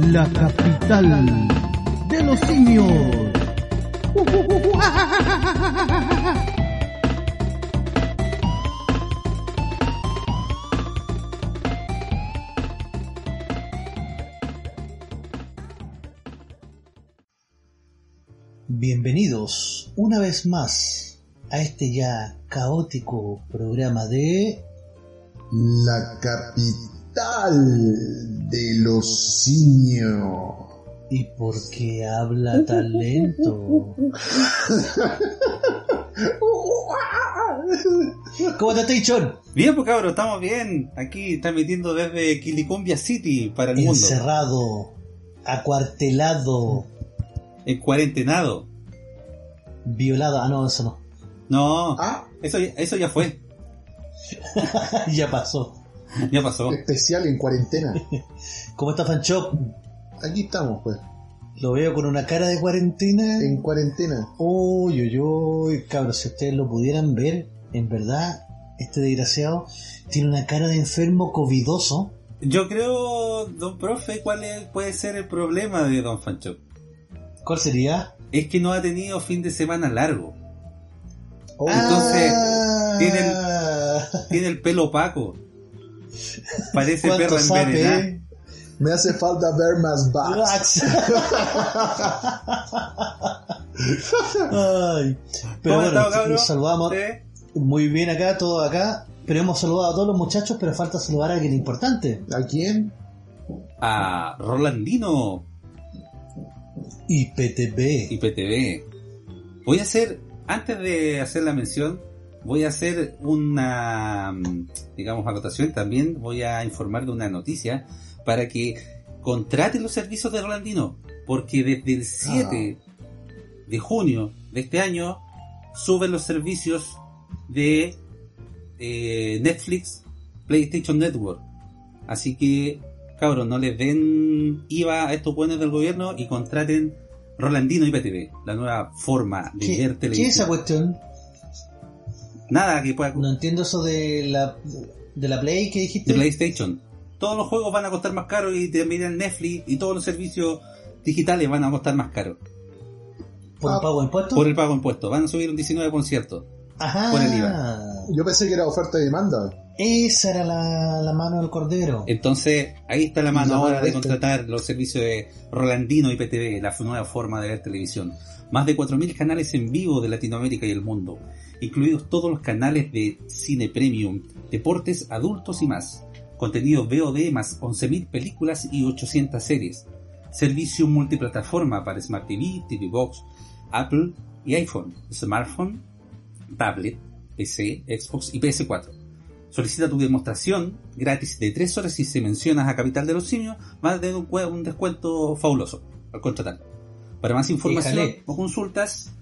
la capital de los simios. Bienvenidos una vez más a este ya caótico programa de La capital de los simios. ¿Y por qué habla tan lento? ¿Cómo estás, Tichon? Bien, pues cabrón, estamos bien. Aquí transmitiendo desde Quilicumbia City para el mundo. Encerrado, acuartelado, En cuarentenado. violado. Ah, no, eso no. No, Ah, eso, ya- eso ya fue. ya pasó. Ya pasó. especial en cuarentena. ¿Cómo está Fanchop? Aquí estamos, pues, Lo veo con una cara de cuarentena. en cuarentena. Uy, uy, uy, cabros, si ustedes lo pudieran ver, en verdad, este desgraciado tiene una cara de enfermo covidoso. Yo creo, don profe, cuál es- puede ser el problema de don Fancho. ¿Cuál sería? Es que no ha tenido fin de semana largo. Oh, Entonces, Ah. tiene Tiene el pelo opaco. Parece ¿Cuánto perra sabe? envenenada. me hace falta ver más bats. Ay, pero ¿Cómo bueno, cabrón? nos saludamos ¿Sí? muy bien acá, todo acá. Pero hemos saludado a todos los muchachos, pero falta saludar a alguien importante. ¿A quién? A Rolandino IPTV. IPTV. Voy a hacer, antes de hacer la mención, voy a hacer una, digamos, acotación. También voy a informar de una noticia para que contraten los servicios de Rolandino. Porque desde el 7 de junio de este año suben los servicios de eh, Netflix, PlayStation Network. Así que, cabros, no les den IVA a estos buenos del gobierno y contraten Rolandino IPTV, la nueva forma de ¿Qué, ver qué televisión. es esa cuestión? Nada que pueda No entiendo eso de la, de la Play que dijiste. de PlayStation. Todos los juegos van a costar más caro y también en Netflix y todos los servicios digitales van a costar más caro. ¿Por Ah, pago de impuestos? Por el pago de impuestos. Van a subir un 19%. Ajá. por el IVA. Yo pensé que era oferta y demanda. Esa era la, la mano del cordero. Entonces, ahí está la mano La mano ahora de este. contratar los servicios de Rolandino y PTV, la nueva forma de ver televisión. Más de 4.000 canales en vivo de Latinoamérica y el mundo, incluidos todos los canales de cine premium, deportes, adultos y más. Contenido VOD más 11.000 películas y 800 series. Servicio multiplataforma para Smart TV, TV Box, Apple y iPhone, smartphone, tablet, PC, Xbox y PS4. Solicita tu demostración gratis de 3 horas si se mencionas a Capital de los Simios, vas a tener un, cue- un descuento fabuloso al contratar. Para más información Híjale. o consultas,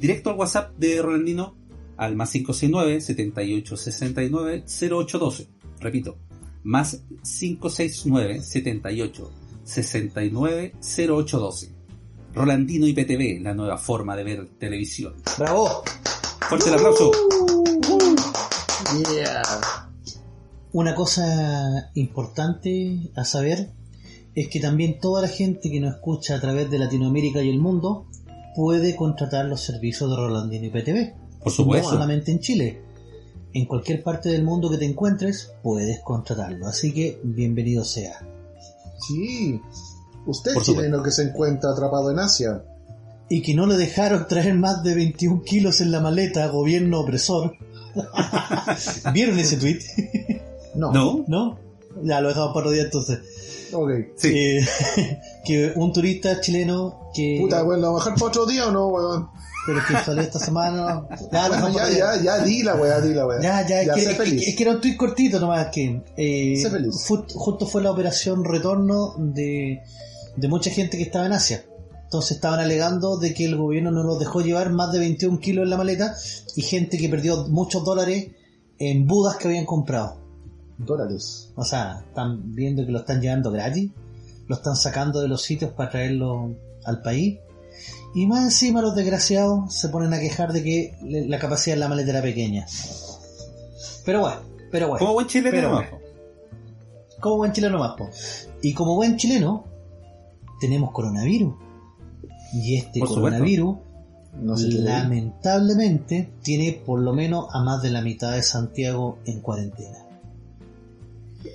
directo al WhatsApp de Rolandino al más 569 78 69 0812. Repito, más 569 78 69 0812. Rolandino IPTV, la nueva forma de ver televisión. ¡Bravo! Fuerte el aplauso. Yeah. Una cosa importante a saber es que también toda la gente que nos escucha a través de Latinoamérica y el mundo puede contratar los servicios de Rolandino y Por No supuesto. solamente en Chile. En cualquier parte del mundo que te encuentres, puedes contratarlo. Así que bienvenido sea. Sí. Usted Por chileno que se encuentra atrapado en Asia. Y que no le dejaron traer más de 21 kilos en la maleta, gobierno opresor. ¿Vieron ese tweet? No. ¿No? ¿No? Ya lo dejamos para otro día entonces. Ok. Sí. Eh, que un turista chileno que... Puta, bueno, ¿lo bajar para otro día o no, weón? Pero que salió esta semana... Ya, Bueno, ya, ya, ya, di la weá, di la weá. Ya, ya, es, que, sé es que- es que era un tuit cortito nomás que eh, Sé feliz. justo fue la operación retorno de, de mucha gente que estaba en Asia. Entonces estaban alegando de que el gobierno no los dejó llevar más de 21 kilos en la maleta y gente que perdió muchos dólares en budas que habían comprado. Dólares. O sea, están viendo que lo están llevando gratis, lo están sacando de los sitios para traerlo al país. Y más encima los desgraciados se ponen a quejar de que la capacidad de la maleta era pequeña. Pero bueno, pero bueno. Como buen chileno, Pero ¿no? bueno. Como buen chileno más, po. Y como buen chileno, tenemos coronavirus. Y este Por coronavirus, No sé lamentablemente, tiene por lo menos a más de la mitad de Santiago en cuarentena.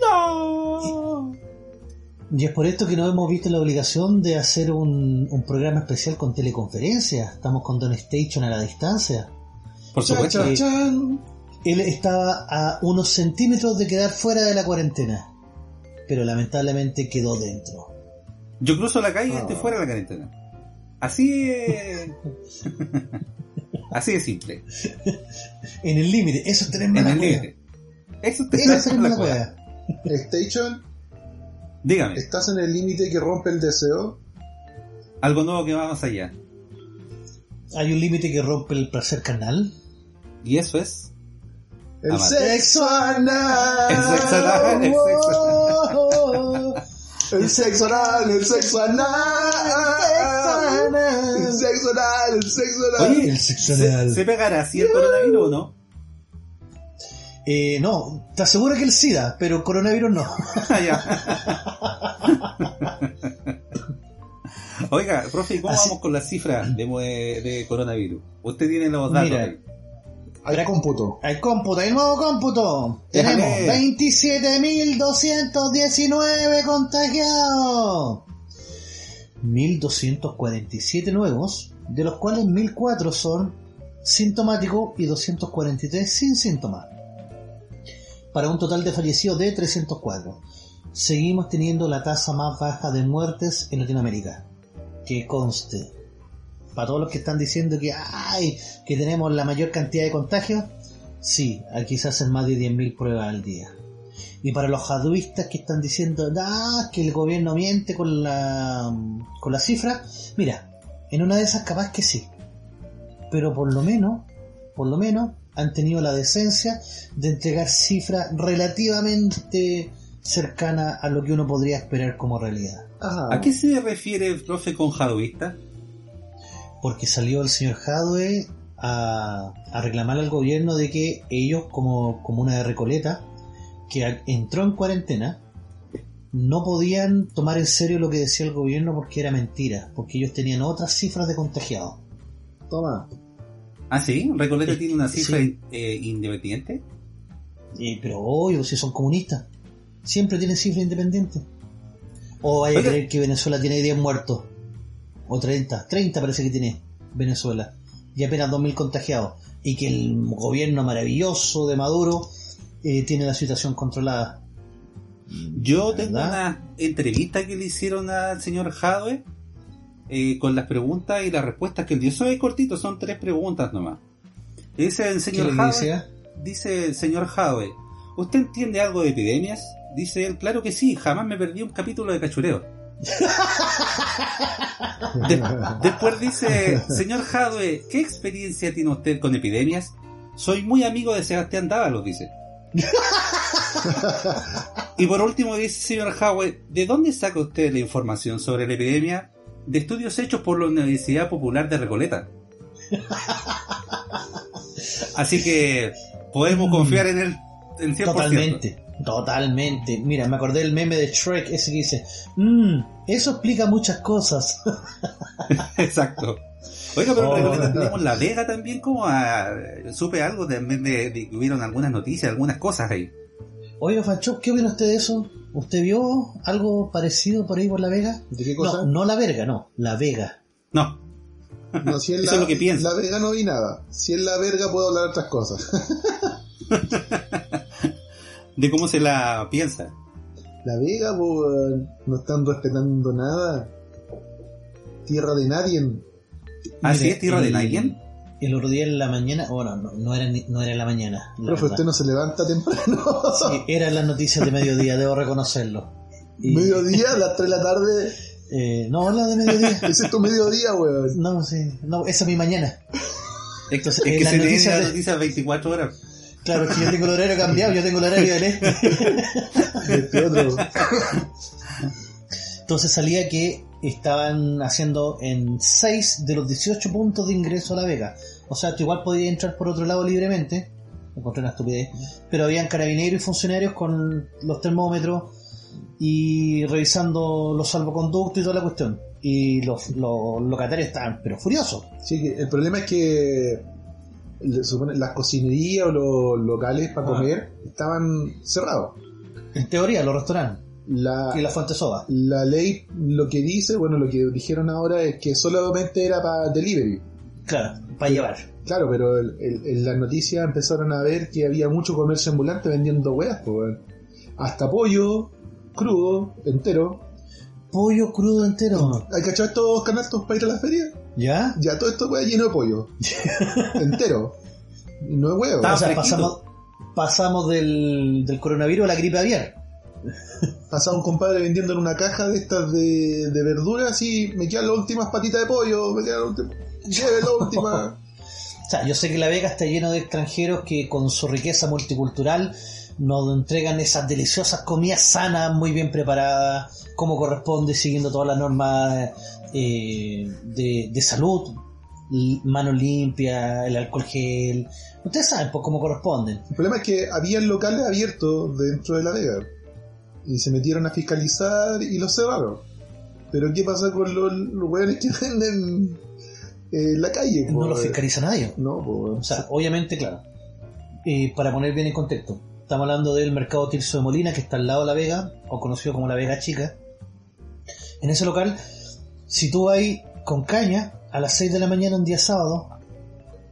¡No! Y es por esto que nos hemos visto la obligación de hacer un, un programa especial con teleconferencia. Estamos con Don Station a la distancia. Por supuesto. chan, chan. Él estaba a unos centímetros de quedar fuera de la cuarentena, pero lamentablemente quedó dentro. Yo cruzo la calle y Ah. estoy fuera de la cuarentena. Así es. Así de simple. En el límite, eso es tener En mala el cueva. límite. Eso es tener la mala cueva. Dígame, ¿estás en el límite que rompe el deseo? algo nuevo que va más allá. Hay un límite que rompe el placer carnal. Y eso es. El sexo anal. El sexo anal, el sexo Oh, El sexo anal, el sexo anal. El sexo anal, el sexo anal. Oye, El sexo ¿se, anal. ¿se pegará así el coronavirus o no? Eh, no, te aseguro que el SIDA, pero coronavirus no. Oiga, profe, ¿y ¿cómo Así- vamos con las cifras de, de- de coronavirus? Usted tiene los datos. Mira. ahí. Hay cómputo. Hay cómputo, hay nuevo cómputo. Déjame. Tenemos 27.219 contagiados. 1.247 nuevos, de los cuales 1.004 son sintomáticos y 243 sin síntomas. Para un total de fallecidos de 304. Seguimos teniendo la tasa más baja de muertes en Latinoamérica. Que conste. Para todos los que están diciendo que, ay, que tenemos la mayor cantidad de contagios, sí, aquí se hacen más de 10.000 pruebas al día. Y para los jaduistas que están diciendo, ah, que el gobierno miente con la, con la cifra, mira, en una de esas capaz que sí. Pero por lo menos, por lo menos, han tenido la decencia de entregar cifras relativamente cercanas a lo que uno podría esperar como realidad. Ajá. ¿A qué se refiere el profe con jaduista? porque salió el señor Jadwe a, a reclamar al gobierno de que ellos, como comuna de Recoleta, que entró en cuarentena, no podían tomar en serio lo que decía el gobierno porque era mentira, porque ellos tenían otras cifras de contagiados. Toma. Ah, sí, Recoleta tiene una cifra sí. eh, independiente. Eh, pero obvio, si son comunistas, siempre tienen cifras independientes. O que Oiga. creer que Venezuela tiene 10 muertos, o 30, 30 parece que tiene Venezuela, y apenas 2.000 contagiados, y que el gobierno maravilloso de Maduro eh, tiene la situación controlada. Yo tengo una entrevista que le hicieron al señor Jadwe eh, con las preguntas y las respuestas que él dio. Eso es cortito, son tres preguntas nomás. Dice el ¿Qué señor Jadwe, dice el señor Jadwe, ¿usted entiende algo de epidemias? Dice él, claro que sí, jamás me perdí un capítulo de cachureo. De- después dice, señor Jadwe, ¿qué experiencia tiene usted con epidemias? Soy muy amigo de Sebastián Dávalos, dice. y por último dice, señor Jadwe, ¿de dónde saca usted la información sobre la epidemia? De estudios hechos por la Universidad Popular de Recoleta. Así que podemos confiar en él en 100%. Totalmente, totalmente. Mira, me acordé del meme de Shrek, ese que dice, "Mm, eso explica muchas cosas. Exacto. Oiga, pero Oh. Recoleta tenemos La Vega también, como a- supe algo también de, de que hubieron algunas noticias, algunas cosas ahí. Oiga, Fancho, ¿qué opina usted de eso? ¿Usted vio algo parecido por ahí por La Vega? ¿De qué cosa? No, no La Verga, no, La Vega. No, No, si en Eso la, es lo que pienso. La verga no vi nada. Si en la verga puedo hablar otras cosas. de cómo se la piensa. La Vega, pues, no están respetando nada. Tierra de nadie. ¿Así Mire, es tierra de nadie? El otro día en la mañana, bueno, no, no era, ni- no era en la mañana. la Profe, verdad. usted no se levanta temprano. Sí, eran las noticias de mediodía, debo reconocerlo. Y- Mediodía, a las 3 de la tarde. eh, no, la de mediodía. Ese es tu mediodía, weón. No, sí, no, esa es mi mañana. Es, Entonces, es eh, que las se leen noticias las de- noticias 24 horas. Claro, es que yo tengo el horario cambiado, yo tengo el horario del este. Este otro. Entonces salía que estaban haciendo en 6 de los 18 puntos de ingreso a La Vega. O sea, tú igual podías entrar por otro lado libremente. Encontré una estupidez. Pero habían carabineros y funcionarios con los termómetros y revisando los salvoconductos y toda la cuestión. Y los, los locatarios estaban, pero furiosos. Sí, el problema es que las cocinerías o los locales para Ah. comer estaban cerrados. En teoría, los restaurantes La, y la fuente soba. la ley lo que dice, bueno, lo que dijeron ahora es que solamente era para delivery. Claro, para llevar. Claro, pero el- el- en las noticias empezaron a ver que había mucho comercio ambulante vendiendo pues, weón. hasta pollo crudo, entero. Pollo crudo entero. ¿Hay cachado estos canastos para ir a la feria? ¿Ya? Ya todo esto wea lleno de pollo. entero. No es huevo. Está o sea, pasamos, pasamos del, del coronavirus a la gripe aviar. Pasaba un compadre vendiendo en una caja de estas de, de verduras y me quedan las últimas patitas de pollo, me quedan las últimas. Lleve la última. O sea, yo sé que La Vega está lleno de extranjeros que con su riqueza multicultural nos entregan esas deliciosas comidas sanas, muy bien preparadas, como corresponde, siguiendo todas las normas eh, de, de salud, mano limpia, el alcohol gel. Ustedes saben pues, cómo corresponden. El problema es que había locales abiertos dentro de la Vega y se metieron a fiscalizar y los cerraron. Pero ¿qué pasa con los, los weones que venden eh, en la calle? No los fiscaliza nadie. No, pues. O sea, obviamente, claro. Eh, para poner bien en contexto, estamos hablando del mercado Tirso de Molina, que está al lado de La Vega, o conocido como La Vega Chica. En ese local, si tú vas con caña a las 6 de la mañana un día sábado,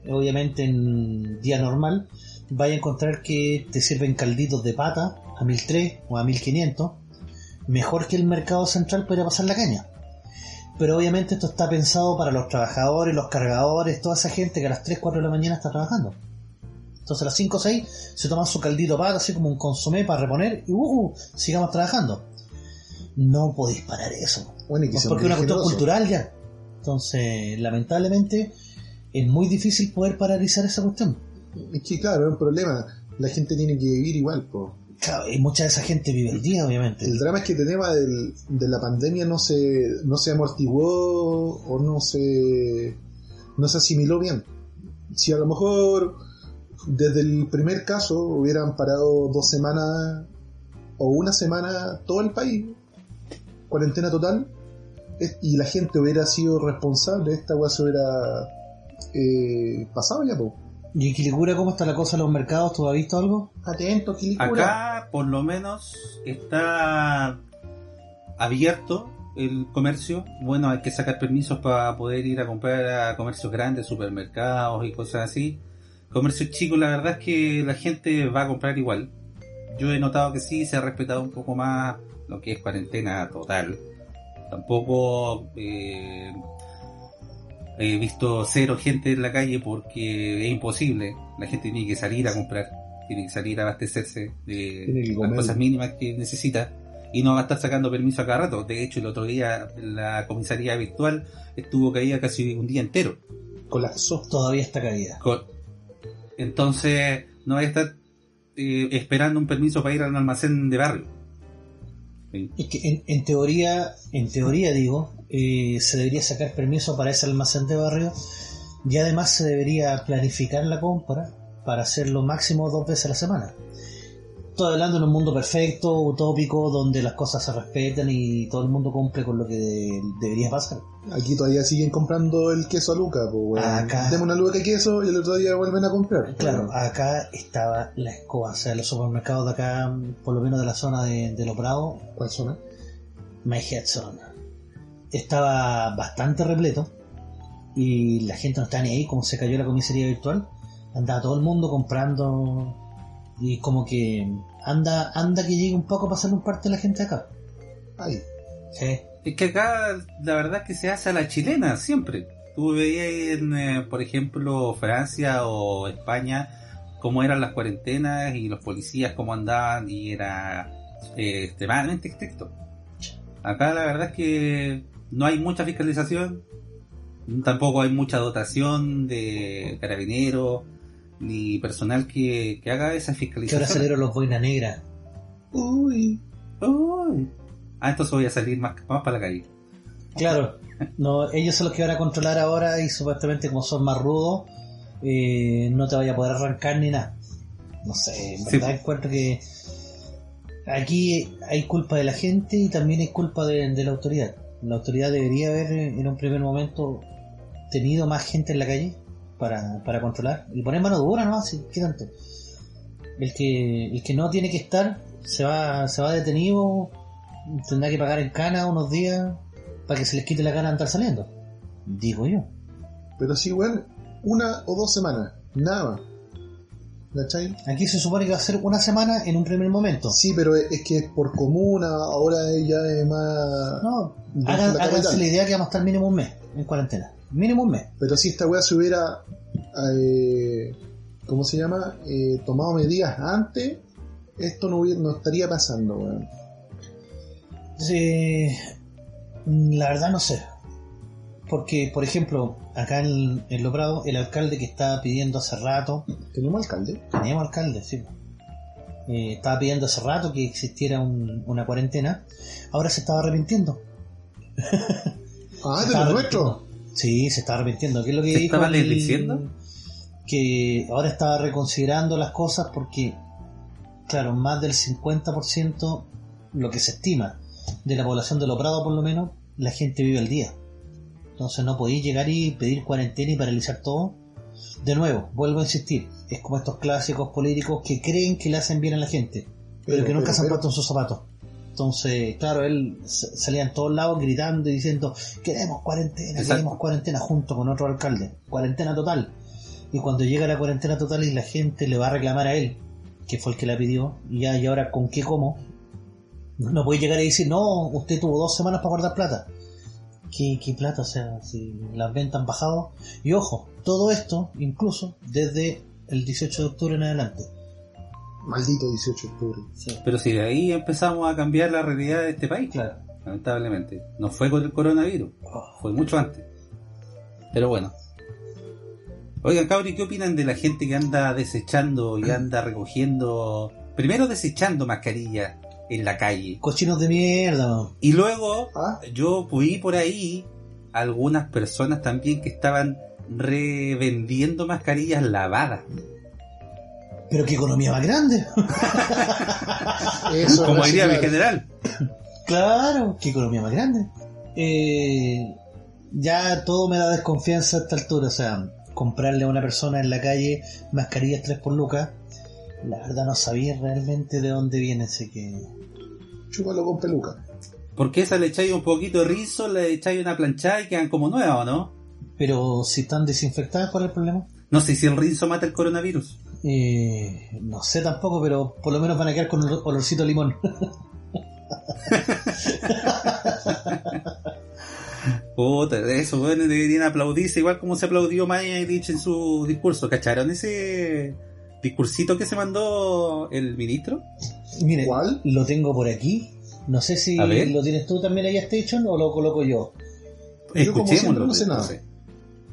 obviamente en día normal, vas a encontrar que te sirven calditos de pata a 1300 o a 1500, mejor que el mercado central para pasar la caña. Pero obviamente esto está pensado para los trabajadores, los cargadores, toda esa gente que a las 3, 4 de la mañana está trabajando. Entonces a las 5 o 6 se toman su caldito pata, así como un consomé para reponer y uh, sigamos trabajando. No podéis parar eso. Bueno, y que Es porque es una cuestión cultural ya. Entonces, lamentablemente, es muy difícil poder paralizar esa cuestión. Es que claro, es un problema. La gente tiene que vivir igual, pues. Claro, y mucha de esa gente vive el día, obviamente. El drama es que el tema del- de la pandemia no se, no se amortiguó o no se, no se asimiló bien. Si a lo mejor desde el primer caso hubieran parado dos semanas o una semana todo el país, cuarentena total, y la gente hubiera sido responsable, esta weá se hubiera eh, pasado ya, po. ¿Y en Quilicura cómo está la cosa en los mercados? ¿Tú has visto algo? Atento, Quilicura. Acá, por lo menos, está abierto el comercio. Bueno, hay que sacar permisos para poder ir a comprar a comercios grandes, supermercados y cosas así. Comercios chicos, la verdad es que la gente va a comprar igual. Yo he notado que sí se ha respetado un poco más lo que es cuarentena total. Tampoco eh, he visto cero gente en la calle porque es imposible. La gente tiene que salir a comprar, tiene que salir a abastecerse de las cosas mínimas que necesita y no va a estar sacando permiso a cada rato. De hecho, el otro día la comisaría virtual estuvo caída casi un día entero. Colapsó. Todavía está caída. Entonces, no vaya a estar eh, esperando un permiso para ir al almacén de barrio. Es que en, en teoría, en teoría digo, eh, se debería sacar permiso para ese almacén de barrio y además se debería planificar la compra para hacerlo máximo dos veces a la semana. Estoy hablando en un mundo perfecto, utópico, donde las cosas se respetan y todo el mundo cumple con lo que de- debería pasar. Aquí todavía siguen comprando el queso a Luca, pues weón. Acá. Demos una luca de queso y el otro día vuelven a comprar. Claro, acá estaba la escoba, o sea, los supermercados de acá, por lo menos de la zona de, de Los Bravos, ¿Cuál zona? My Head Zone. Estaba bastante repleto y la gente no estaba ni ahí, como se cayó la comisaría virtual. Andaba todo el mundo comprando y como que anda anda que llegue un poco para hacer un parte de la gente acá. Ay, Sí. Es que acá la verdad es que se hace a la chilena siempre. Tú veías en, eh, por ejemplo, Francia o España cómo eran las cuarentenas y los policías cómo andaban y era eh, extremadamente estricto. Acá la verdad es que no hay mucha fiscalización, tampoco hay mucha dotación de carabineros ni personal que, que haga esa Que ahora fiscalización. salieron los boina negra. uy. Uy. Ah, entonces voy a salir más, más para la calle. Claro, no, ellos son los que van a controlar ahora y supuestamente como son más rudos, eh, no te vaya a poder arrancar ni nada. No sé, en Sí. verdad encuentro que aquí hay culpa de la gente y también hay culpa de, de la autoridad. La autoridad debería haber eh, en un primer momento tenido más gente en la calle para, para controlar y poner mano dura, ¿no? Así, ¿Qué tanto? El que, el que no tiene que estar se va, se va detenido, tendrá que pagar en cana unos días para que se les quite la gana de andar saliendo. Digo yo. Pero sí, weón, una o dos semanas, nada más. ¿Cachai? Aquí se supone que va a ser una semana en un primer momento. Sí, pero es que es por comuna, ahora ya es más... No, hagan, la háganse la idea que vamos a estar mínimo un mes en cuarentena. Mínimo un mes. Pero si esta weá se hubiera, eh, ¿cómo se llama? Eh, tomado medidas antes, esto no, hubiera- no estaría pasando, weón. Sí, la verdad no sé. Porque, por ejemplo, acá en, en Loprado, el alcalde que estaba pidiendo hace rato, ¿Tenemos alcalde? teníamos alcalde, sí. Eh, estaba pidiendo hace rato que existiera un- una cuarentena, ahora se estaba arrepintiendo. Ah, de lo nuestro. Sí, se está arrepintiendo. ¿Qué es lo que ¿Se dijo? estaba el- desdiciendo? Que ahora estaba reconsiderando las cosas porque, claro, más del 50%, lo que se estima, de la población de Loprado por lo menos, la gente vive al día. Entonces no podéis llegar y pedir cuarentena y paralizar todo. De nuevo, vuelvo a insistir, es como estos clásicos políticos que creen que le hacen bien a la gente, pero, Pero, que nunca pero, se han puesto en sus zapatos. Entonces, claro, él salía en todos lados gritando y diciendo, queremos cuarentena, Exacto. queremos cuarentena junto con otro alcalde, cuarentena total. Y cuando llega la cuarentena total y la gente le va a reclamar a él, que fue el que la pidió, y ya, y ahora con qué como, no puede llegar y decir, no, usted tuvo dos semanas para guardar plata. ¿Qué, qué plata? O sea, si las ventas han bajado. Y ojo, todo esto, incluso desde el 18 de octubre en adelante. Maldito 18 de octubre. Pero si de ahí empezamos a cambiar la realidad de este país, Claro. lamentablemente. No fue con el coronavirus, fue mucho antes. Pero bueno. Oigan, Cabri, ¿qué opinan de la gente que anda desechando y anda recogiendo? Primero desechando mascarillas en la calle. Cochinos de mierda. Y luego Ah, yo fui por ahí algunas personas también que estaban revendiendo mascarillas lavadas. Pero qué economía más grande. eso Como diría mi general. Claro, qué economía más grande. Eh, ya todo me da desconfianza a esta altura. O sea, comprarle a una persona en la calle mascarillas 3 por lucas, la verdad no sabía realmente de dónde viene, así que... Chúpalo con peluca. Porque esa le echáis un poquito de rizo, le echáis una planchada y quedan como nuevas, ¿o no? Pero si están desinfectadas, ¿cuál es el problema? No sé si el rizo mata el coronavirus. Eh, no sé tampoco, pero por lo menos van a quedar con olor- olorcito a limón. Puta, eso, bueno, deberían aplaudirse igual como se aplaudió Maya y Lich en su discurso. ¿Cacharon ese discursito que se mandó el ministro? Miren, ¿Cuál? lo tengo por aquí. No sé si A lo tienes tú también ahí, Station, o lo coloco yo. Yo como siempre no sé nada.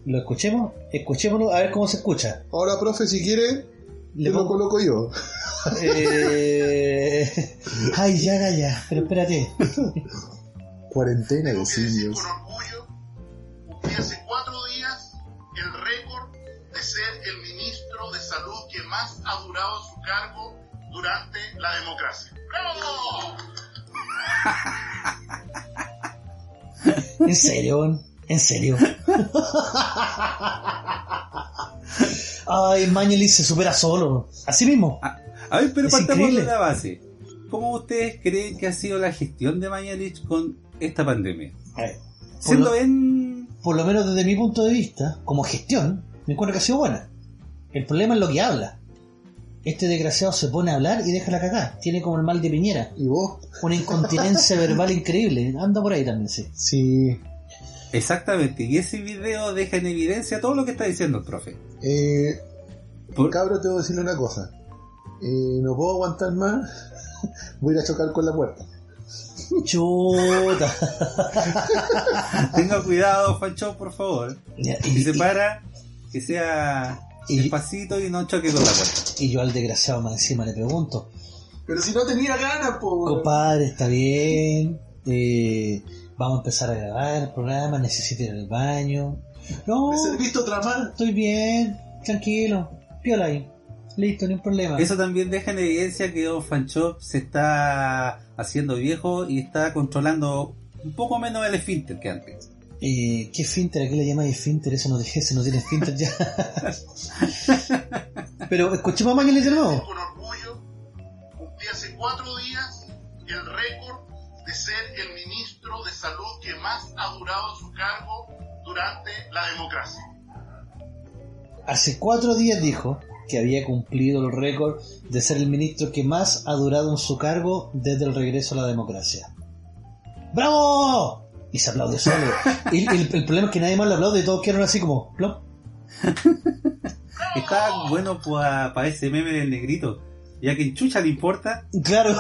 ¿Lo escuchemos? Escuchémoslo a ver cómo se escucha. Ahora, profe, si quiere, Le lo coloco yo. Eh... Ay, ya, ya, ya. Pero espérate. Cuarentena de simios. con orgullo, cumplí hace cuatro días el récord de ser el ministro de salud que más ha durado su cargo durante la democracia. ¡Bravo! ¿En serio? ¿En serio? Ay, Mañelis se supera solo. Así mismo. A ver, pero Es partamos de la base. ¿Cómo ustedes creen que ha sido la gestión de Mañalich con esta pandemia? A ver, por, Siendo lo, bien... por lo menos desde mi punto de vista, como gestión, me encuentro que ha sido buena. El problema es lo que habla. Este desgraciado se pone a hablar y deja la cagada. Tiene como el mal de Piñera. ¿Y vos? Una incontinencia verbal increíble. Anda por ahí también, sí. Sí. Exactamente, y ese video deja en evidencia todo lo que está diciendo el profe. Eh, Por- cabro, te voy a decirle una cosa. Eh, no puedo aguantar más. Voy a ir a chocar con la puerta. Chuta. Tenga cuidado, Fancho, por favor. Y, Si se y- para, que sea Y- despacito y no choque con la puerta. y yo al desgraciado más encima le pregunto, Pero si no tenía ganas, po. compadre, está bien, eh, vamos a empezar a grabar el programa, necesito ir al baño. No, ¿Me serviste otra estoy bien, tranquilo, piola ahí. Listo, no hay problema. Eso también deja en evidencia que Don Fanchop se está haciendo viejo y está controlando un poco menos el esfínter que antes. Eh, ¿Qué finter? ¿A qué le llamáis esfínter? Eso no dije, ese no tiene esfínter ya. Pero escuchemos a Mañalich de nuevo. Con orgullo, cumplí hace cuatro días el récord de ser el ministro de salud que más ha durado su cargo durante la democracia. Hace cuatro días dijo que había cumplido el récord de ser el ministro que más ha durado en su cargo desde el regreso a la democracia. ¡Bravo! Y se aplaude solo. Y el, el problema es que nadie más lo aplaude y todos quedaron así como... plop. Está bueno para ese meme del negrito. Ya que en chucha le importa, Claro.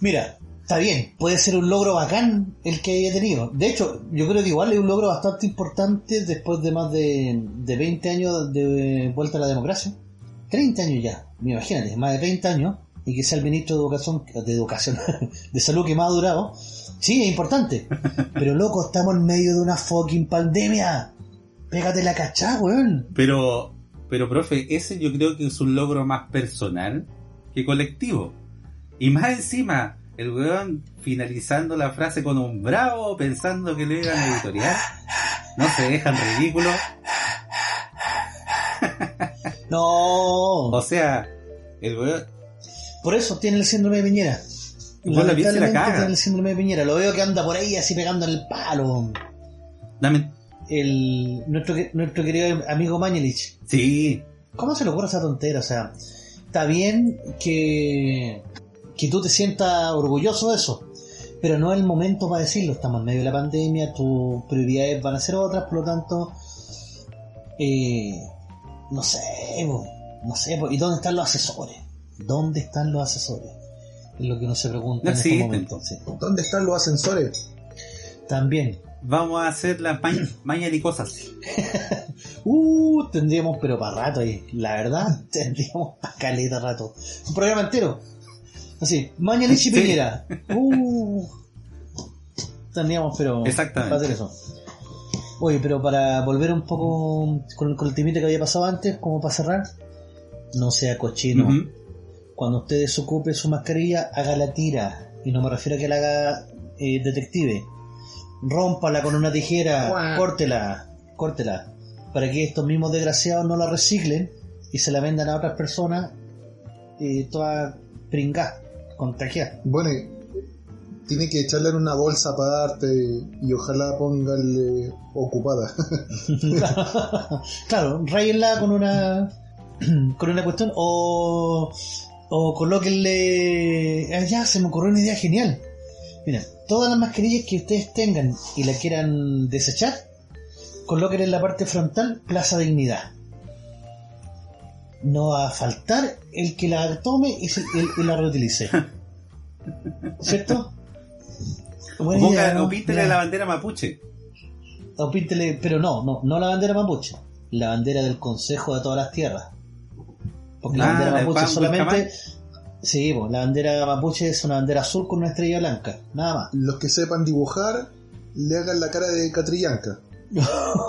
Mira, está bien, puede ser un logro bacán el que haya tenido. De hecho, yo creo que igual es un logro bastante importante después de más de, de 20 años de vuelta a la democracia. 30 años ya, imagínate, más de 30 años, y que sea el ministro de educación, de educación, de salud que más ha durado. Sí, es importante. Pero loco, estamos en medio de una fucking pandemia. Pégate la cachá, weón. pero, pero profe, ese yo creo que es un logro más personal que colectivo. Y más encima, el weón finalizando la frase con un bravo pensando que le iban a editorial. No se dejan ridículo. No. O sea, el weón Por eso tiene el síndrome de Piñera. Igual la se la caga. tiene el síndrome de Piñera. Lo veo que anda por ahí así pegando en el palo. Dame- El, nuestro, nuestro querido amigo Mañelich. Sí, ¿Cómo se le ocurre esa tontera? O sea, está bien que, que tú te sientas orgulloso de eso. Pero no es el momento para decirlo. Estamos en medio de la pandemia, tus prioridades van a ser otras, por lo tanto, eh, no sé, no sé. ¿y dónde están los asesores? ¿Dónde están los asesores? Es lo que uno se pregunta No en momentos. sí. ¿Dónde están los ascensores? También. vamos a hacer las ma mañas y cosas. Uh, tendríamos, pero para rato ahí. La verdad, tendríamos para caleta rato. Un programa entero. Así, Mañalich y Sí. Piñera. Uh, tendríamos, pero. Exactamente. Para hacer eso. Oye, pero para volver un poco con, con el timite que había pasado antes, como para cerrar, no sea cochino. Ujú. Cuando usted desocupe su mascarilla, haga la tira. Y no me refiero a que la haga eh, detective. Rómpala con una tijera, Guau. córtela, córtela. Para que estos mismos desgraciados no la reciclen y se la vendan a otras personas eh, toda pringá, contagiada. Bueno, y tiene que echarla en una bolsa aparte y ojalá póngale ocupada. claro, rayenla con una con una cuestión o o colóquenle ah, ya se me ocurrió una idea genial mira todas las mascarillas que ustedes tengan y la quieran desechar coloquen en la parte frontal Plaza Dignidad no va a faltar el que la tome y, se- y la reutilice ¿cierto? O, píntele Ya. la bandera mapuche. O píntele, pero no, no, no la bandera mapuche, la bandera del Consejo de todas las tierras. Porque la Ah, bandera la mapuche Juan solamente. Sí, pues, la bandera mapuche es una bandera azul con una estrella blanca, nada más. Los que sepan dibujar, le hagan la cara de Catrillanca.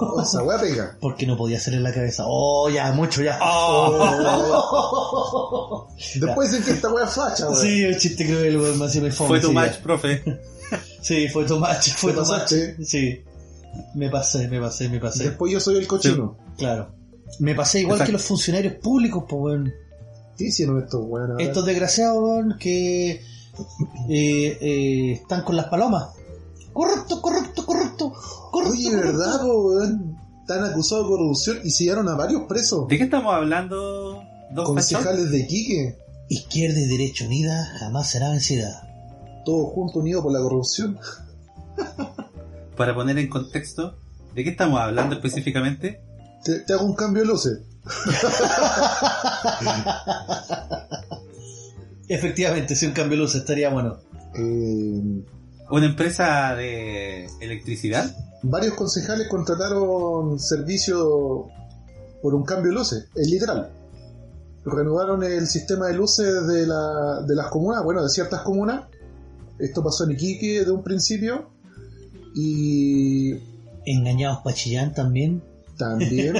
O esa weá pega. Porque no podía ser en la cabeza. Oh, ya, mucho ya. Después dicen que esta weá facha, weón. sí, el chiste cruel, weón, más me fome, Fue tu sí, match, ya. profe. Sí, fue tu match, fue tu match. Sí. Me pasé, me pasé, me pasé. Después yo soy el cochino. Claro. Me pasé igual Exacto. que los funcionarios públicos, pues, weón. ¿Qué hicieron estos ahora? Estos desgraciados weón, que eh, eh, están con las palomas. Corrupto, corrupto, corrupto, corrupto. Oye, corrupto. ¿verdad, po, weón? Están acusados de corrupción y se llevaron a varios presos. ¿De qué estamos hablando, don Fachón? Concejales de Quique. Izquierda y derecha unida jamás será vencida. Todos juntos unidos por la corrupción. Para poner en contexto, ¿de qué estamos hablando específicamente? Te, te hago un cambio de luces. Efectivamente, si un cambio de luz estaría bueno. Eh, ¿Una empresa de electricidad? varios concejales contrataron servicio por un cambio de luces. Es literal. Renovaron el sistema de luces de, la, de las comunas, bueno, de ciertas comunas. Esto pasó en Iquique de un principio. Y Engañados Pachillán también. También.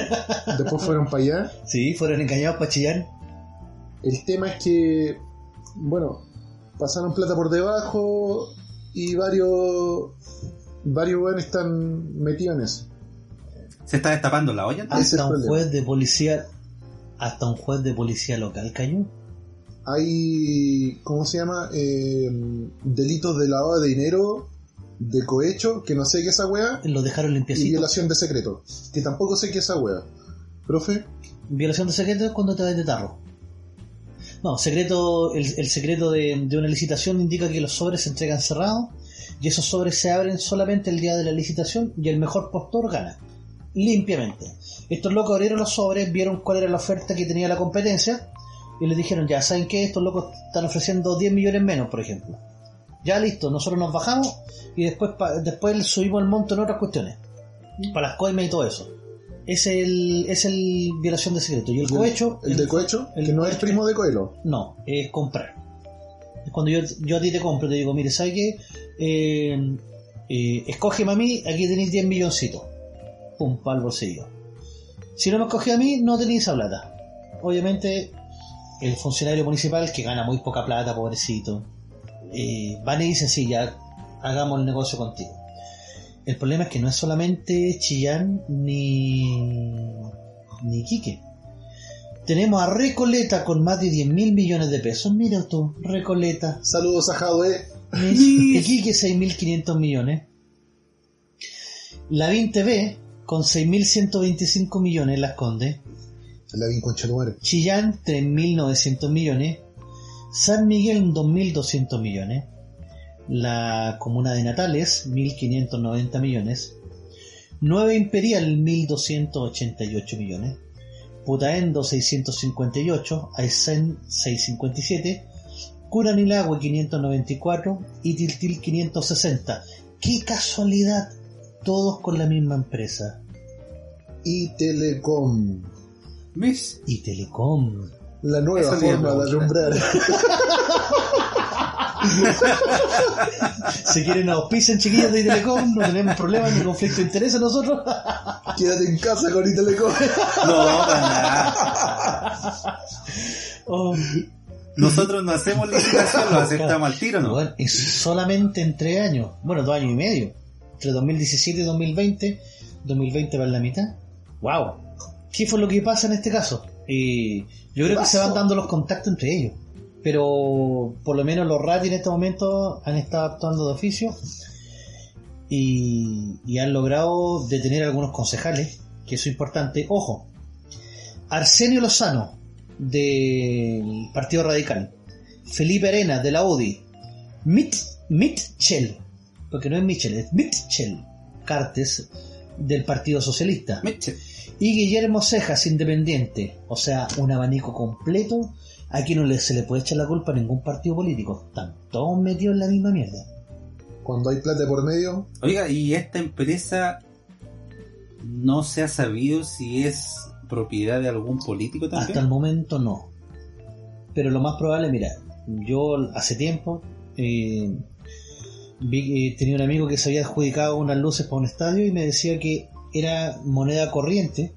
Después fueron para allá. Sí, fueron engañados para Chillán. El tema es que, bueno, pasaron plata por debajo y varios varios weones están metidos en eso. ¿Se está destapando la olla? Hasta un problema. juez de policía, hasta un juez de policía local cayó. Hay, ¿cómo se llama? Eh, delitos de lavado de dinero, de cohecho, que no sé qué es esa weá, Lo dejaron y limpiecito. violación de secreto, que tampoco sé qué es esa weá. Profe, Violación de secreto es cuando te vas de tarro. No, secreto, el, el secreto de, de una licitación indica que los sobres se entregan cerrados y esos sobres se abren solamente el día de la licitación y el mejor postor gana. Limpiamente. Estos locos abrieron los sobres, vieron cuál era la oferta que tenía la competencia y les dijeron, ya, ¿saben qué? Estos locos están ofreciendo 10 millones menos, por ejemplo. Ya listo, nosotros nos bajamos y después, pa- después subimos el monto en otras cuestiones. Para las coimas y todo eso. Es el, es el violación de secreto. Y el cohecho. el de cohecho, el que no es cohecho primo de Coelho. No, es comprar. Es cuando yo, yo a ti te compro, te digo, mire, ¿sabes qué? Eh, eh, escógeme a mí, aquí tenéis 10 milloncitos. Pum, para el bolsillo. Si no me escoge a mí, no tenéis esa plata. Obviamente, el funcionario municipal, que gana muy poca plata, pobrecito, eh, van y dicen, sí, ya hagamos el negocio contigo. El problema es que no es solamente Chillán ni, ni Quique. Tenemos a Recoleta con más de 10 mil millones de pesos. Mira tú, Recoleta. Saludos a Jadwe. Iquique 6.500 millones. La 20B con 6.125 millones Las Condes. La vi con Chaluare. Chillán 3.900 millones. San Miguel 2.200 millones. La comuna de Natales 1.590 millones. Nueva Imperial 1.288 millones. Putaendo 658. Aysén 657. Curanilagüe 594 y Tiltil 560. ¡Qué casualidad! Todos con la misma empresa. Y Telecom. ¿Ves? Y Telecom. La nueva Eso forma de alumbrar. Si quieren auspician chiquillos de Telecom, no tenemos problemas ni conflicto de interés a nosotros. Quédate en casa con Telecom. No, para nada. Oh, Nosotros no hacemos licitación, lo aceptamos al tiro, ¿no? bueno, es solamente en tres años, bueno, dos años y medio, entre 2017 y 2020, 2020 va en la mitad. ¡Wow! ¿Qué fue lo que pasa en este caso? Eh, yo creo que se van dando los contactos entre ellos, pero por lo menos los RATI en este momento han estado actuando de oficio y, y han logrado detener a algunos concejales, que eso es importante. Ojo, Arsenio Lozano, del Partido Radical, Felipe Arena, de la UDI, Mit, Mitchell, porque no es Mitchell, es Mitchell Cartes, del Partido Socialista, Meche. y Guillermo Cejas, independiente, o sea, un abanico completo. Aquí no se le puede echar la culpa a ningún partido político, están todos metidos en la misma mierda. Cuando hay plata por medio, Oiga, ¿y esta empresa no se ha sabido si es propiedad de algún político Hasta el también? momento no. Pero lo más probable, mira, yo hace tiempo eh, vi, eh, tenía un amigo que se había adjudicado unas luces para un estadio y me decía que era moneda corriente,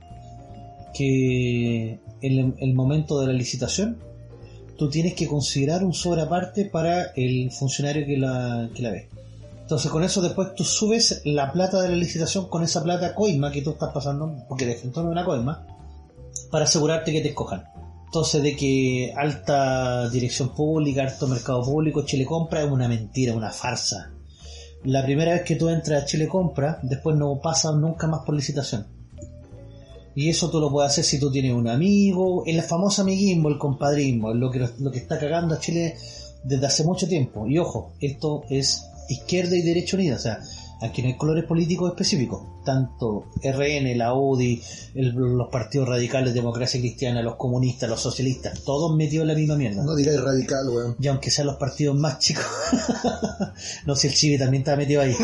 que en el, momento de la licitación tú tienes que considerar un sobre aparte para el funcionario que la, que la ve. Entonces con eso después tú subes la plata de la licitación con esa plata coima que tú estás pasando, porque de es una coima, para asegurarte que te escojan. Entonces, de que alta dirección pública, alto mercado público, Chile Compra es una mentira, una farsa. La primera vez que tú entras a Chile Compra, después no pasas nunca más por licitación. Y eso tú lo puedes hacer si tú tienes un amigo, el famoso amiguismo, el compadrismo, lo que, lo que está cagando a Chile desde hace mucho tiempo. Y ojo, esto es izquierda y derecha unida, o sea, aquí no hay colores políticos específicos. Tanto RN, la UDI, el- los partidos radicales, democracia cristiana, los comunistas, los socialistas, todos metidos en la misma mierda. no digáis radical, weón. Y aunque sean los partidos más chicos, no sé, el Chile también está metido ahí.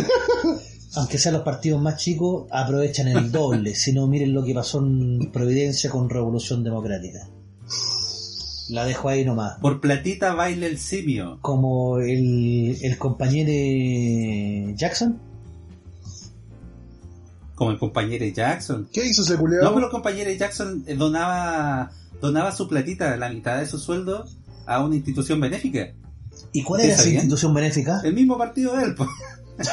Aunque sean los partidos más chicos, aprovechan el doble. Si no, miren lo que pasó en Providencia con Revolución Democrática. La dejo ahí nomás. Por platita baila el simio. Como el, el compañero de Jackson, Como el compañero Jackson. ¿Qué hizo ese No, culiao? pero el compañero Jackson eh, donaba, donaba su platita, la mitad de su sueldo, a una institución benéfica. ¿Y cuál ¿Sí era esa institución benéfica? El mismo partido de él, pues.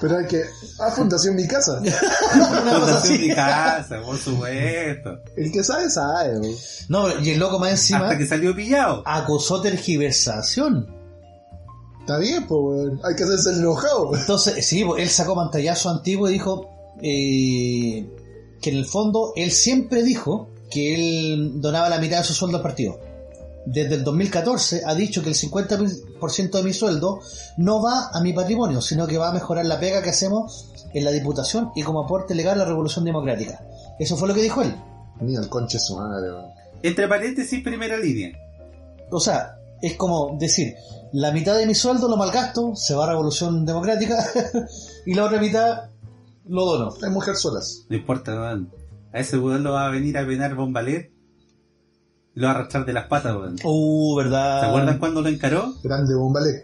Pero hay que. Ah, Fundación Mi Casa. Fundación. Mi Casa, por supuesto. El que sabe, sabe. weón. No, y el loco más encima Hasta que salió pillado. acusó tergiversación. Está bien, pues, weón. Hay que hacerse el enojado. Entonces, sí, pues, él sacó pantallazo antiguo y dijo eh, que en el fondo él siempre dijo que él donaba la mitad de su sueldo al partido. Desde el 2014 ha dicho que el 50% de mi sueldo no va a mi patrimonio, sino que va a mejorar la pega que hacemos en la Diputación y como aporte legal a la Revolución Democrática. Eso fue lo que dijo él. Mira, el conche su madre, weón. Entre paréntesis, primera línea. O sea, es como decir, la mitad de mi sueldo lo malgasto, se va a Revolución Democrática, y la otra mitad lo dono. Hay mujer solas. No importa, weón. A ese weón lo va a venir a penar Bombalet. Y lo va a arrastrar de las patas, weón. ¿Se Uh, ¿verdad? acuerdan cuando lo encaró? Grande bombalé.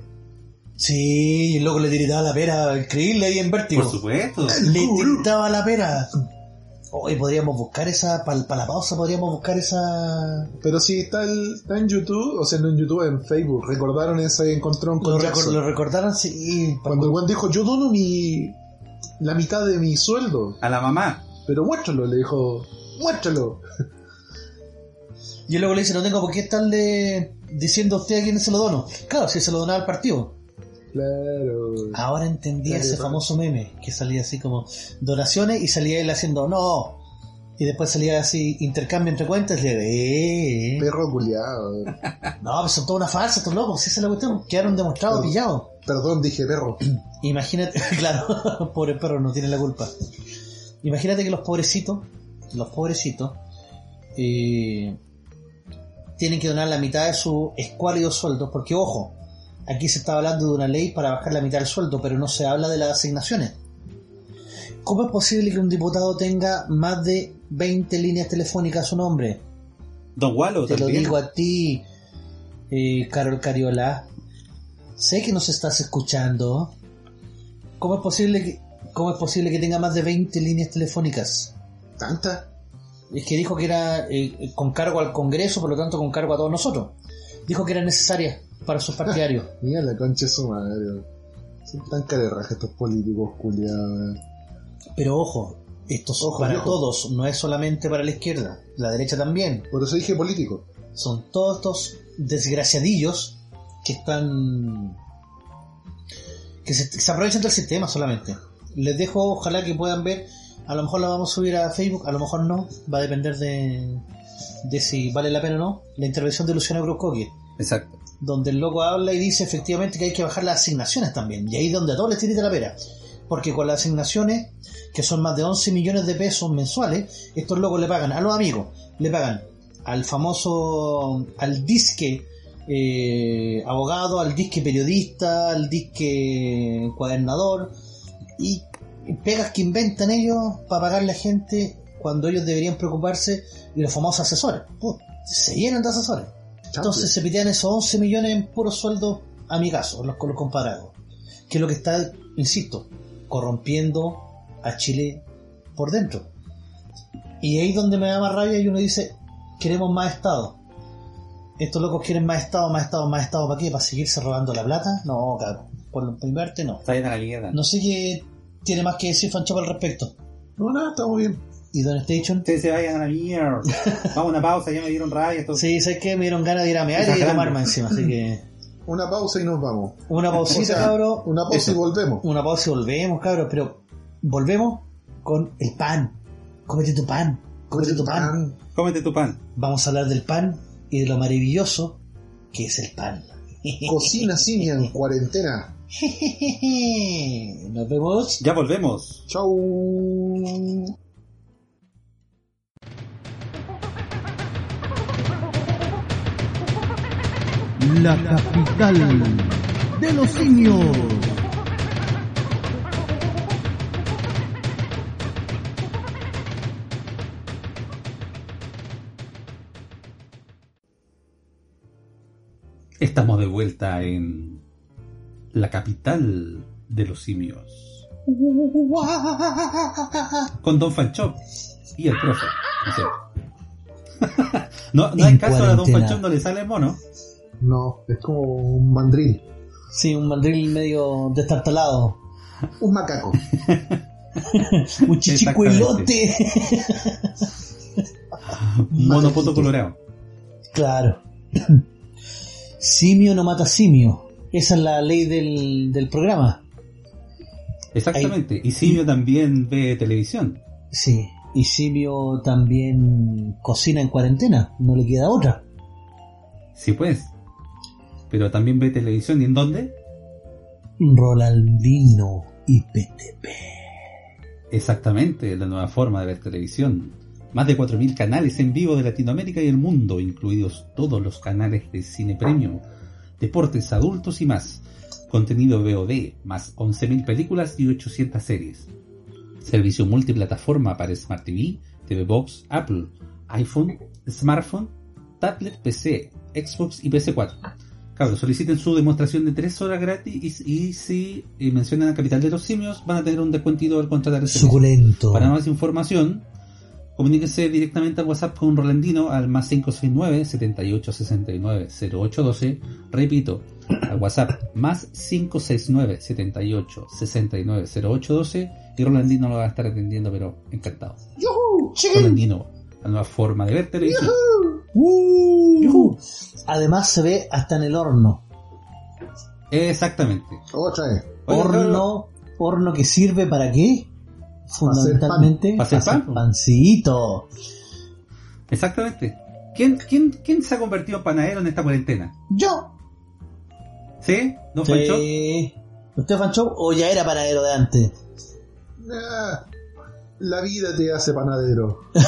Sí, y el loco le tiritaba la pera, increíble ahí en vértigo. Por supuesto. Le tiritaba la pera. Hoy podríamos buscar esa, para la pausa podríamos buscar esa... Pero si está, el, está en YouTube, o sea, no en YouTube, en Facebook. Recordaron ese encontrón con ¿Lo, Jackson. recor- lo recordaron? Sí. Cuando el weón dijo, yo dono mi. la mitad de mi sueldo. A la mamá. Pero muéstralo, le dijo, muéstralo. Y loco le dice, no tengo por qué estarle diciendo a usted a quién se lo dono. Claro, si se lo donaba al partido. Claro. Ahora entendí Claro, ese claro. famoso meme que salía así como donaciones y salía él haciendo no. Y después salía así intercambio entre cuentas le eh. Perro culiado. No, pues son toda una farsa estos locos, si esa es la cuestión, quedaron demostrados pillados. Perdón, dije perro. Imagínate, claro, pobre perro no tiene la culpa. Imagínate que los pobrecitos, los pobrecitos, eh, tienen que donar la mitad de su escuálido sueldo, porque ojo, aquí se está hablando de una ley para bajar la mitad del sueldo, pero no se habla de las asignaciones. ¿Cómo es posible que un diputado tenga más de 20 líneas telefónicas a su nombre? Don Wallo Te lo también. digo a ti, eh, Carol Cariola. Sé que nos estás escuchando. ¿Cómo es posible que, cómo es posible que tenga más de 20 líneas telefónicas? ¿Tanta? Es que dijo que era eh, con cargo al Congreso, por lo tanto con cargo a todos nosotros. Dijo que era necesaria para sus partidarios. Mira la concha de su madre. Son tan carerrajes estos políticos culiados. Pero ojo, esto es Ojo, para todos, no es solamente para la izquierda, la derecha también. Por eso dije político. son todos estos desgraciadillos que están que se, se aprovechan del sistema solamente les dejo ojalá que puedan ver a lo mejor la vamos a subir a Facebook a lo mejor no va a depender de, de si vale la pena o no la intervención de Luciano Cruzcoque Exacto. Donde el loco habla y dice efectivamente que hay que bajar las asignaciones también. Y ahí es donde a todos les tirita la pera. Porque con las asignaciones que son más de 11 millones de pesos mensuales estos locos le pagan a los amigos le pagan al famoso al disque eh, abogado al disque periodista al disque encuadernador y pegas que inventan ellos para pagarle a gente cuando ellos deberían preocuparse y los famosos asesores. Se llenan de asesores entonces se pitean esos 11 millones en puros sueldos amigazos, los, los comparados. Que es lo que está, insisto, corrompiendo a Chile por dentro. Y ahí es donde me da más rabia y uno dice, queremos más Estado. Estos locos quieren más Estado, más Estado, más Estado, ¿para qué? ¿Para seguirse robando la plata? No, cabrón. Por lo mi parte, no. Está bien a la. No sé qué tiene más que decir Fancho al respecto. No, nada, estamos bien. ¿Y Don Station? Ustedes se vayan a la mierda. Vamos a una pausa, ya me dieron raya. Esto... Sí, sé que me dieron ganas de ir a mear y de Exagerando. tomar más encima, así que... Una pausa y nos vamos. Una pausita, O sea, cabrón. Una pausa Eso. y volvemos. una pausa y volvemos, cabros, pero volvemos con el pan. Cómete tu pan, cómete tu pan. Cómete tu pan. Vamos a hablar del pan y de lo maravilloso que es el pan. Cocina Cinia en cuarentena. Nos vemos. Ya volvemos. Chau. La capital de los simios. Estamos de vuelta en la capital de los simios. Con Don Fanchop y el profe. No, sé. no, no hay caso a Don. Fanchop no le sale mono. No, es como un mandril. Sí, un mandril medio destartalado. Un macaco. Un chichicuelote. Un monopoto colorado. claro. Simio no mata simio. Esa es la ley del, del programa. Exactamente. Y Simio también ve televisión. Sí. Y simio también cocina en cuarentena. No le queda otra. Sí, pues. Pero también ve televisión. ¿Y en dónde? Rolandino y PTP. Exactamente, la nueva forma de ver televisión. Más de 4.000 canales en vivo de Latinoamérica y el mundo, incluidos todos los canales de cine premium, deportes adultos y más. Contenido VOD, más 11.000 películas y 800 series. Servicio multiplataforma para Smart TV, TV Box, Apple, iPhone, smartphone, tablet, PC, Xbox y PC4. Cabros, soliciten su demostración de 3 horas gratis y, y si eh, mencionan a Capital de los Simios van a tener un descuentito al contratar el servicio. Suculento. Para más información, comuníquese directamente al WhatsApp con Rolandino al más 569 7869 0812. Repito, al WhatsApp más 569 78 69 0812 y Rolandino lo va a estar atendiendo, pero encantado. ¡Yuhu! Rolandino, la nueva forma de ver televisión. Uh. Yujú. Además se ve hasta en el horno. Exactamente. Otra vez. Horno, horno que sirve para qué? Fundamentalmente ¿Para hacer pan? pancito. Exactamente. ¿Quién, quién, ¿Quién se ha convertido en panadero en esta cuarentena? Yo. ¿Sí? ¿No Fancho? Sí. ¿Usted Fancho o ya era panadero de antes? La vida te hace panadero.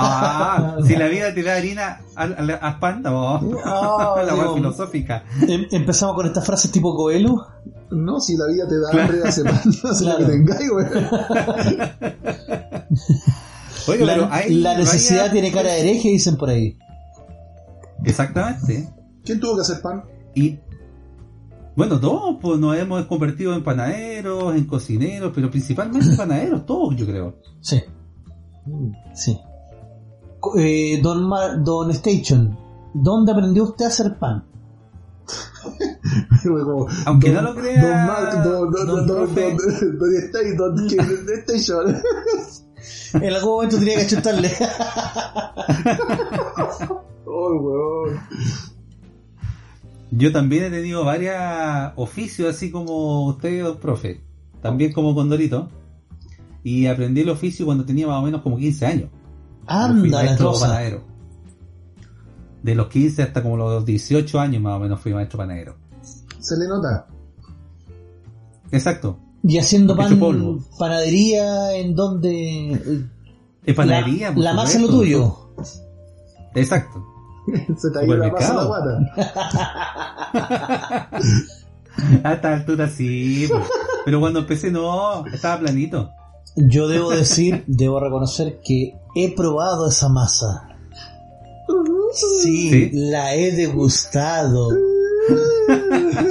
Ah, si la vida te da harina al pan, no. La digo, filosófica. Em- empezamos con estas frases tipo Coelho. No, si la vida te da Claro. hambre, hace pan. Hace lo Claro. que tengáis, güey. La, pero hay la necesidad tiene cara de hereje, dicen por ahí. Exactamente. ¿Quién tuvo que hacer pan? Y bueno, todos pues, nos hemos convertido en panaderos, en cocineros, pero principalmente panaderos, todos yo creo. Sí, sí. Eh, don, Mar- don Station, ¿dónde aprendió usted a hacer pan? Como, Aunque don- no lo crea, Don Mark, don, don, don don, don, profe. don, don Stay, don que- Station. En algún momento tenía que chutarle. Oh, weón. Yo también he tenido varios oficios, así como usted, don profe. También como Condorito. Y aprendí el oficio cuando tenía más o menos como 15 años. Anda, maestro panadero. De los 15 hasta como los 18 años más o menos fui maestro panadero. Se le nota. Exacto. Y haciendo pan, polvo. panadería, en donde En panadería, la, por la masa es lo tuyo. Exacto. Se te ha ido la masa a la guata. A esta altura sí. pues. Pero cuando empecé no, estaba planito. Yo debo decir, debo reconocer que he probado esa masa. Sí, ¿Sí? la he degustado.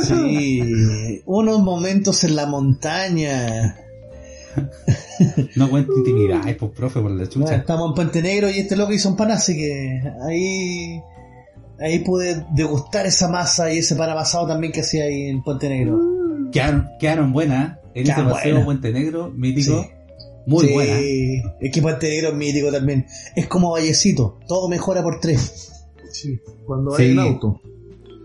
Sí, unos momentos en la montaña. No cuento intimidades, pues profe, por la Bueno, chucha. estamos en Puente Negro y este loco hizo un pan, así que ahí ahí pude degustar esa masa y ese pan amasado también que hacía ahí en Puente Negro. Quedaron, quedaron buenas. En ese Quedaron paseo. Puente Negro, mítico. Sí. Muy Sí, buena. Es que Puente Negro es mítico también. Es como Vallecito, todo mejora por tres. Sí, cuando Sí. hay en auto.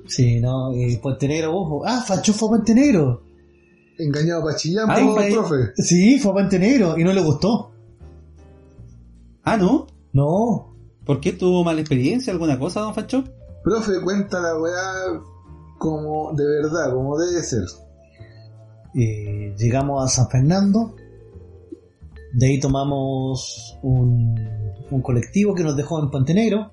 Sí, no, y Puente Negro, ojo. Ah, Fancho fue a Puente Negro. Engañado para chillar Ay, por el profe. Sí, fue a Puente Negro y no le gustó. Ah, ¿no? No. ¿Por qué tuvo mala experiencia? ¿Alguna cosa, don Fancho? Profe, cuenta la weá como de verdad, como debe ser. Eh, llegamos a San Fernando. De ahí tomamos un, un colectivo que nos dejó en Puente Negro.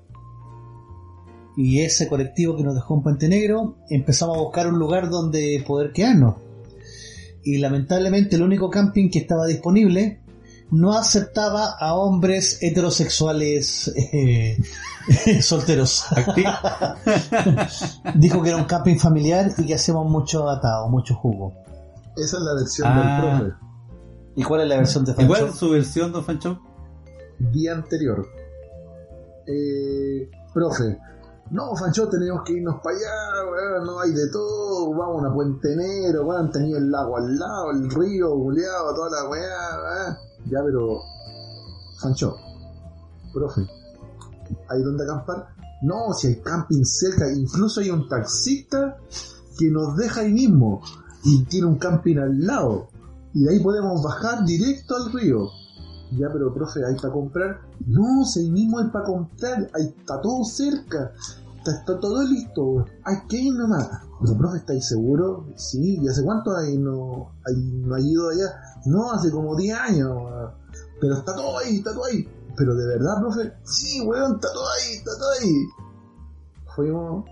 Y ese colectivo que nos dejó en Puente Negro empezamos a buscar un lugar donde poder quedarnos. Y lamentablemente el único camping que estaba disponible no aceptaba a hombres heterosexuales eh, solteros. Dijo que era un camping familiar y que hacíamos mucho atado, mucho jugo. Esa es la versión Ah. del profe. ¿Y cuál es la versión de ¿Y cuál Fancho? es su versión, don Fancho? día anterior. Eh, profe, no, Fancho, tenemos que irnos para allá, weón, no hay de todo, vamos a Puente Negro, weón, tenía el lago al lado, el río, buleado, toda la weá. Ya, pero, Fancho, profe, ¿hay donde acampar? No, si hay camping cerca, incluso hay un taxista que nos deja ahí mismo y tiene un camping al lado. Y de ahí podemos bajar directo al río. Ya, pero profe, ¿hay para comprar? No, si ahí mismo hay para comprar, ahí está todo cerca, está, está todo listo, hay que ir nomás. Pero profe, ¿estáis seguro? Sí, ¿y hace cuánto hay no, hay, no ha ido allá? No, hace como 10 años, pero está todo ahí, está todo ahí. Pero de verdad, profe, sí, weón, está todo ahí, está todo ahí. Fuimos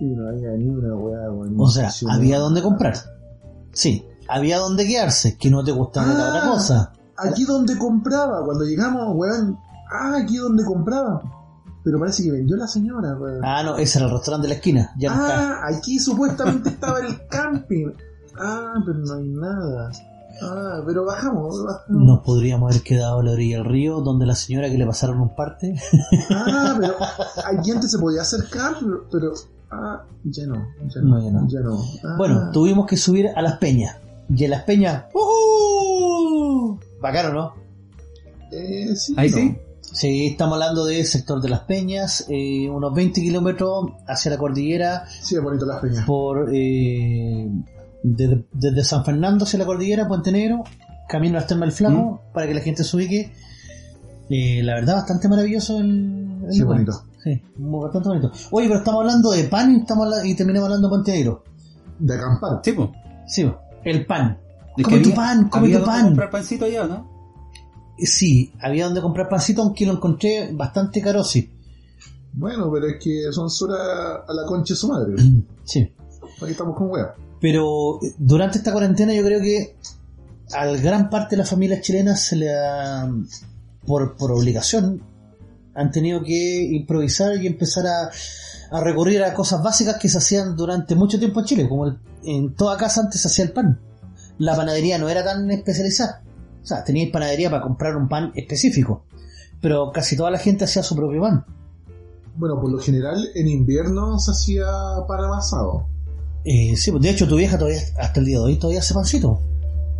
y no había ni una weá, weón. O sea, había donde comprar. Sí, había donde quedarse, que no te gustaba la otra Ah. cosa. aquí donde compraba, cuando llegamos, weón, ah, aquí donde compraba. Pero parece que vendió la señora, weón. Ah, no, ese era el restaurante de la esquina, ya no está. Ah, aquí supuestamente estaba el camping. Ah, pero no hay nada. Ah, pero bajamos, bajamos. Nos podríamos haber quedado a la orilla del río, donde la señora que le pasaron un parte. Ah, pero aquí antes se podía acercar, pero, pero- ah, ya no, ya no, No, ya no. ya no. Ah, Bueno, tuvimos que subir a las peñas. Y en las peñas, ¡uh! Bacano, ¿no? eh, sí, Ahí no. sí. Sí, estamos hablando del sector de las peñas, eh, unos 20 kilómetros hacia la cordillera, Sí, es bonito las peñas. por eh, desde, desde San Fernando hacia la cordillera, Puente Negro, camino al Terma del Flaco, para que la gente se ubique. Eh, la verdad, bastante maravilloso el, el Sí, lugar. bonito. Sí, bastante bonito. Oye, pero estamos hablando de pan y, estamos y terminamos hablando de Puente Negro. De acampar. Sí, pues. Sí, el pan. Es Come tu había- pan, come tu pan. comprar pancito allá, ¿no? Sí, había donde comprar pancito, aunque lo encontré bastante caro, sí. Bueno, pero es que son solas a la concha de su madre. Sí. Aquí estamos con weá. Pero eh, durante esta cuarentena yo creo que a gran parte de las familias chilenas se le ha, por, por obligación, han tenido que improvisar y empezar a, a recurrir a cosas básicas que se hacían durante mucho tiempo en Chile, como el- en toda casa antes se hacía el pan. La panadería no era tan especializada. O sea, teníais panadería para comprar un pan específico. Pero casi toda la gente hacía su propio pan. Bueno, por lo general en invierno se hacía pan amasado. Eh, sí, pues, de hecho tu vieja todavía, hasta el día de hoy, todavía hace pancito.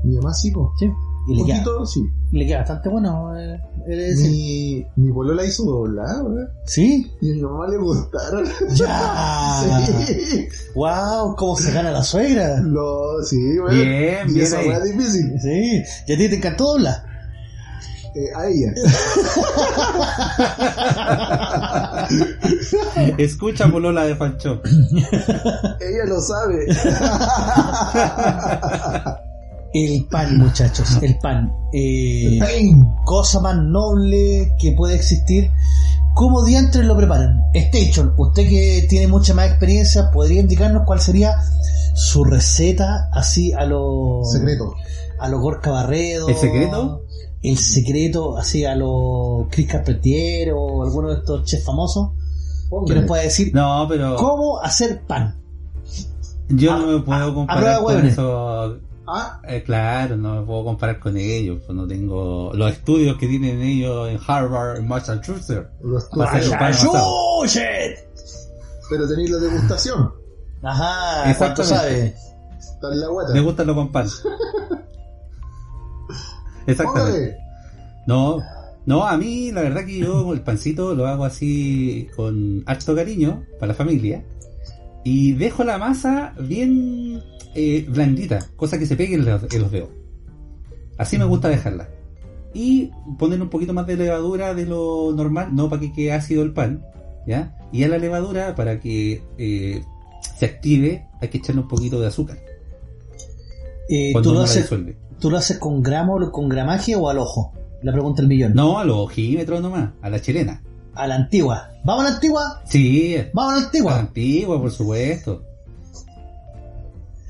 Mi mamá sí, po. Sí. Y le queda, poquito, sí. le queda bastante bueno. eh, decir. Mi, mi polola hizo doblar, weón. ¿Sí? Y a mi mamá le gustaron. ¡Ya! Sí. ¡Wow! ¿Cómo se gana la suegra? Lo, sí, weón. Bien, Y bien esa es difícil. Sí, y a ti te encantó doblar. Eh, a ella. Escucha Polola de Fancho. ella lo sabe. El pan, muchachos, el pan. Eh, cosa más noble que puede existir. ¿Cómo diantres lo preparan? Station, usted que tiene mucha más experiencia, ¿podría indicarnos cuál sería su receta así a lo... Secreto. A lo Gorka Barredo. ¿El secreto? El secreto así a lo Chris Carpentier o alguno de estos chefs famosos. Que Póngale. nos puede decir No, pero cómo hacer pan. yo a- no me a- puedo a comparar con hueones. Ah, Eh, claro, no me puedo comparar con ellos. Pues no tengo los estudios que tienen ellos en Harvard, en Massachusetts. los. ¡Massachusetts! Pero tenéis la degustación. Ajá, ¿cuánto sabe? Exactamente. Está en la guata. Me gusta lo con pan. Exactamente. No, no, a mí la verdad que yo el pancito lo hago así con harto cariño para la familia y dejo la masa bien eh, blandita, cosa que se pegue en los, en los dedos. Así me gusta dejarla. Y poner un poquito más de levadura de lo normal, no para que quede ácido el pan, ¿ya? Y a la levadura, para que eh, se active, hay que echarle un poquito de azúcar. Eh, ¿tú, lo haces. ¿Tú lo haces con gramo, con gramaje o al ojo? La pregunta del millón. No, a los ojímetros nomás, a la chilena. A la antigua. ¿Vamos a la antigua? Sí, Vamos a la A la antigua. antigua, por supuesto.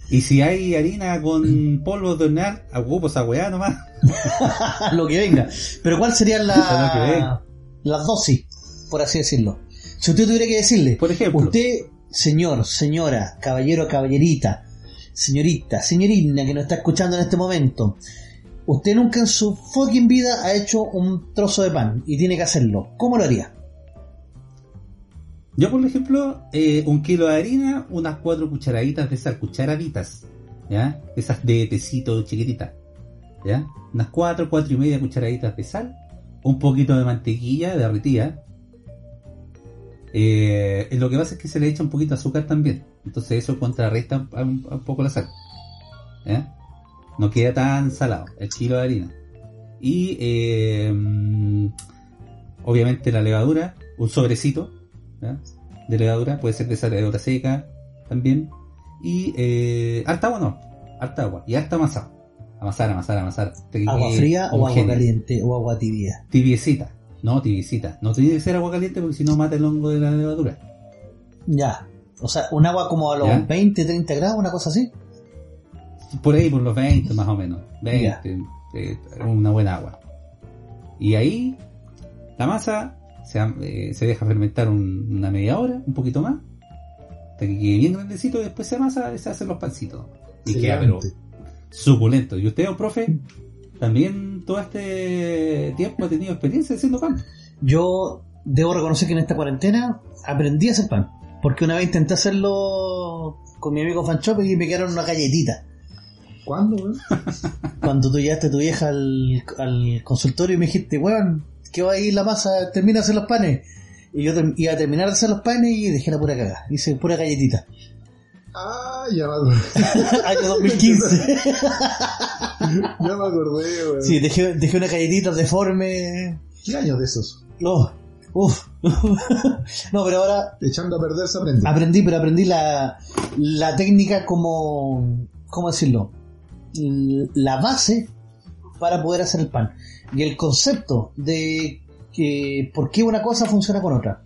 Y si hay harina con polvo de hornear, ocupo esa weá nomás. lo que venga. Pero ¿cuál sería Lo que la, las dosis, por así decirlo? Si usted tuviera que decirle, Por ejemplo. usted, señor, señora, caballero, caballerita, señorita, señorina que nos está escuchando en este momento, Usted nunca en su fucking vida ha hecho un trozo de pan y tiene que hacerlo. ¿Cómo lo haría? Yo, por ejemplo, eh, un kilo de harina, unas cuatro cucharaditas de esas cucharaditas, ¿ya? Esas de tecito chiquititas, ¿ya? Unas cuatro, cuatro y media cucharaditas de sal, un poquito de mantequilla derretida. Eh, lo que pasa es que se le echa un poquito de azúcar también, entonces eso contrarresta un, poco la sal. No queda tan salado el kilo de harina. Y, eh, mm, obviamente la levadura, un sobrecito, ¿ya? de levadura, puede ser de esa levadura seca también. Y eh, harta agua no, harta agua y harta masa. Amasar, amasar, amasar. ¿Agua fría o agua caliente o agua tibia? Tibiecita, no tibiecita. No tiene que ser agua caliente porque si no mata el hongo de la levadura. Ya. O sea, un agua como a los ¿Ya? 20, 30 grados, una cosa así. Por ahí, por los 20 más o menos. 20, Ya. eh, una buena agua. Y ahí la masa se, eh, se deja fermentar un- una media hora, un poquito más, hasta que quede bien grandecito y después se amasa y se hacen los pancitos. Y queda pero suculento. ¿Y usted, oh, profe? También todo este tiempo ha tenido experiencia haciendo pan. Yo debo reconocer que en esta cuarentena aprendí a hacer pan. Porque una vez intenté hacerlo con mi amigo Fanchop y me quedaron una galletita. ¿Cuándo, weón? Cuando tú llevaste a tu vieja al, al consultorio y me dijiste, weón, que va ahí la masa, termina de hacer los panes. Y yo iba a terminar de hacer los panes y dejé la pura cagada. Hice pura galletita. Ah, ya me acordé. Año 2015. ya me acordé, weón. sí, dejé, dejé una galletita deforme. ¿Qué años de esos? No, uf. no, pero ahora Echando a perder se aprende. aprendí, pero aprendí la, la técnica como, ¿cómo decirlo? La base para poder hacer el pan. Y el concepto de que por qué una cosa funciona con otra.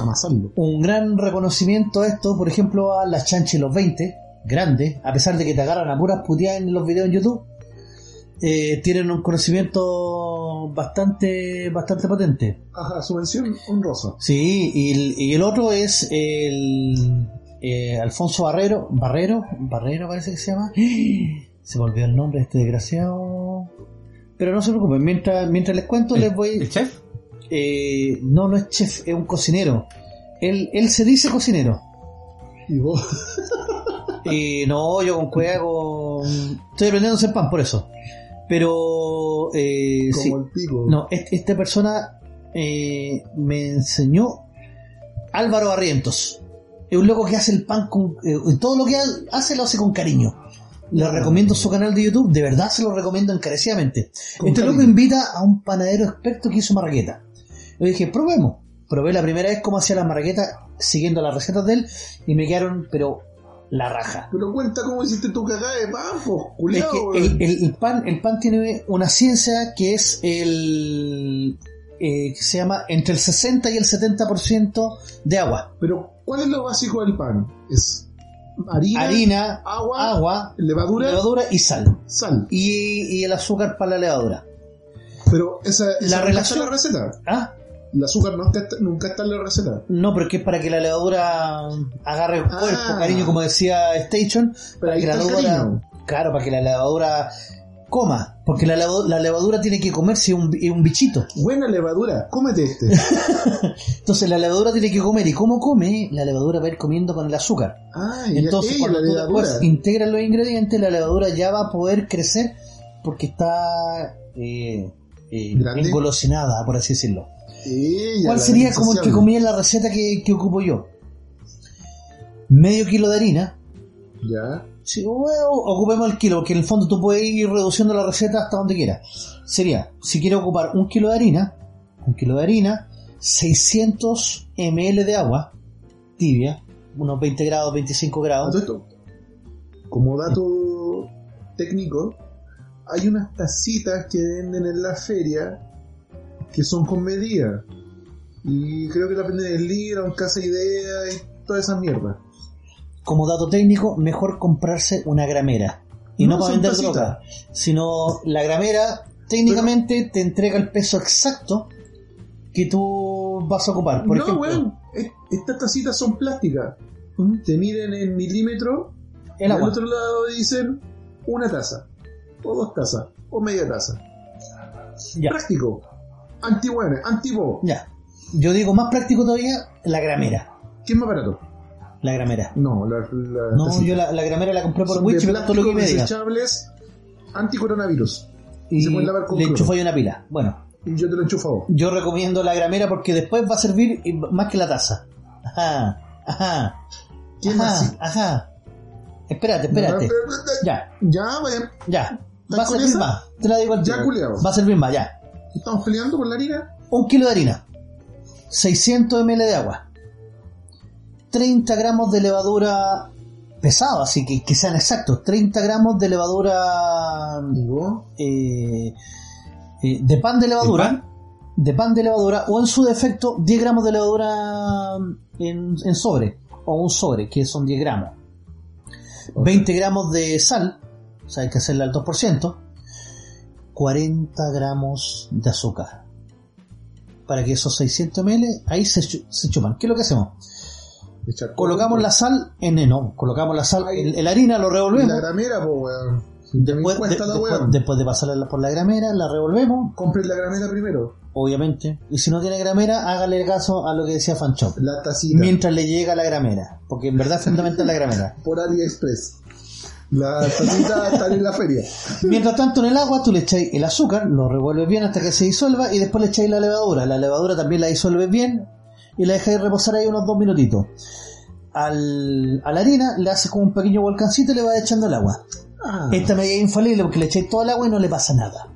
Amasarlo. Un gran reconocimiento a esto, por ejemplo, a las chanches los 20, grandes, a pesar de que te agarran a puras puteadas en los videos en YouTube, eh, tienen un conocimiento bastante, bastante potente. Ajá, su mención honrosa. Sí, y el, y el otro es el eh, Alfonso Barrero, Barrero, Barrero parece que se llama. Se me olvidó el nombre de este desgraciado. Pero no se preocupen, mientras, mientras les cuento, les ¿El voy. chef? eh, no, no es chef, es un cocinero. Él, él se dice cocinero. Y vos, Eh, no, yo con cueva, con... Estoy aprendiendo a hacer pan, por eso. Pero, eh, como sí. el pico. No, est- esta persona eh, me enseñó Álvaro Barrientos. Es un loco que hace el pan con... eh, todo lo que ha- hace lo hace con cariño. Le recomiendo su canal de YouTube, de verdad se lo recomiendo encarecidamente. Este loco invita a un panadero experto que hizo marraqueta. Yo dije, probemos. Probé la primera vez cómo hacía las marraquetas siguiendo las recetas de él y me quedaron, pero la raja. Pero cuenta cómo hiciste tu cagada de pan, po, Es culiao, que weón. el, el- el pan, el pan tiene una ciencia que es el eh, que se llama entre el 60 y el 70% de agua. Pero, ¿cuál es lo básico del pan? Es harina, Harina, agua, agua, levadura, levadura y sal. sal. Y, y el azúcar para la levadura. Pero esa, esa La relación- la receta. ¿Ah? El azúcar nunca está, nunca está en la receta. No, pero es que es para que la levadura agarre el Ah. cuerpo, cariño, como decía Station. Pero Para ahí que la está el levadura, cariño. claro, para que la levadura coma. Porque la, la levadura tiene que comerse un, un bichito. Buena levadura, cómete este. Entonces la levadura tiene que comer. ¿Y cómo come? La levadura va a ir comiendo con el azúcar. Ah, y Entonces, cuando la tú levadura. después integras los ingredientes, la levadura ya va a poder crecer porque está eh, eh, engolosinada, por así decirlo. Ella, ¿Cuál sería como el que comía en la receta que, que ocupo yo? Medio kilo de harina. Ya. Si, ocupemos el kilo, porque en el fondo tú puedes ir reduciendo la receta hasta donde quieras. Sería, si quiero ocupar un kilo de harina, un kilo de harina, 600 ml de agua tibia, unos 20 grados, 25 A grados. esto, como dato técnico, hay unas tacitas que venden en la feria que son con medida. Y creo que la venden en Libra, en Casa Idea y toda esa mierda. Como dato técnico, mejor comprarse una gramera. Y no, No, para vender droga, sino la gramera técnicamente te entrega el peso exacto que tú vas a ocupar. Por no, ejemplo, es- estas tacitas son plásticas. Te miden en milímetros el y al agua. otro lado dicen una taza. o dos tazas, o media taza. Ya, Práctico. Anti-hueones, anti-bo. ya. Yo digo más práctico todavía, la gramera. ¿Qué es más barato? La gramera. No, la, la No, tacita. yo la, la gramera la compré por Witch, me costó lo que me desechables anti-coronavirus. Y se pueden lavar con le enchufo ahí una pila. Bueno, Y yo te lo enchufo yo recomiendo la gramera porque después va a servir más que la taza. Ajá, ajá. ¿Quién ajá, más? ajá. Espérate, espérate. Ya, Ya, vaya. ya. Va a servir esa? más. Te la digo al Ya, culiao. Va a servir más, ya. Estamos peleando por la harina. Un kilo de harina. 600 ml de agua. 30 gramos de levadura pesado, así que que sean exactos. 30 gramos de levadura eh, eh, de pan de levadura. De pan de levadura. O en su defecto, 10 gramos de levadura en, en sobre. O un sobre, que son 10 gramos. 20 gramos de sal. O sea, hay que hacerle al 2%. 40 gramos de azúcar. Para que esos 600 ml ahí se, se chupan. ¿Qué es lo que hacemos? Colocamos la sal en el no, colocamos la sal en, la harina, lo revolvemos. la gramera, po, weón. Después, de- la después, weón. después de pasarla por la gramera, la revolvemos, Compre la gramera primero. obviamente. Y si no tiene gramera, hágale caso a lo que decía Fanchop. La tacita. Mientras le llega la gramera. Porque en verdad es fundamental la gramera. Por AliExpress. La tacita está en la feria. Mientras tanto, en el agua tú le echáis el azúcar, lo revuelves bien hasta que se disuelva y después le echáis la levadura. La levadura también la disuelves bien y la dejáis reposar ahí unos dos minutitos. Al, a la harina le haces como un pequeño volcancito y le vas echando el agua. Ah, Esta medida es infalible porque le echáis todo el agua y no le pasa nada.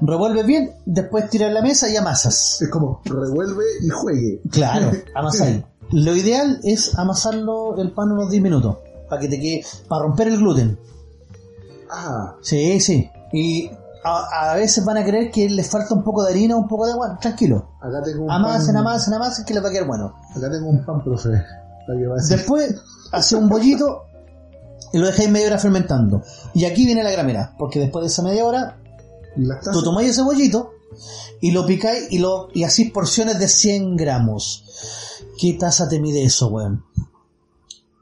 Revuelves bien, después tiras la mesa y amasas. es como revuelve y juegue. Claro, amasáis. Lo ideal es amasarlo el pan unos 10 minutos. Para que te quede, para romper el gluten. Ah, Sí, sí. Y a, a veces van a creer que les falta un poco de harina o un poco de agua. Tranquilo. acá tengo un Amasen, pan. amasen, amasen, que les va a quedar bueno. Acá tengo un pan, profe. Para que va a decir. Después, hace un bollito y lo dejáis media hora fermentando. Y aquí viene la gramera, porque después de esa media hora, tú tomáis ese bollito y lo picáis y lo y así porciones de 100 gramos. ¿Qué taza te mide eso, weón?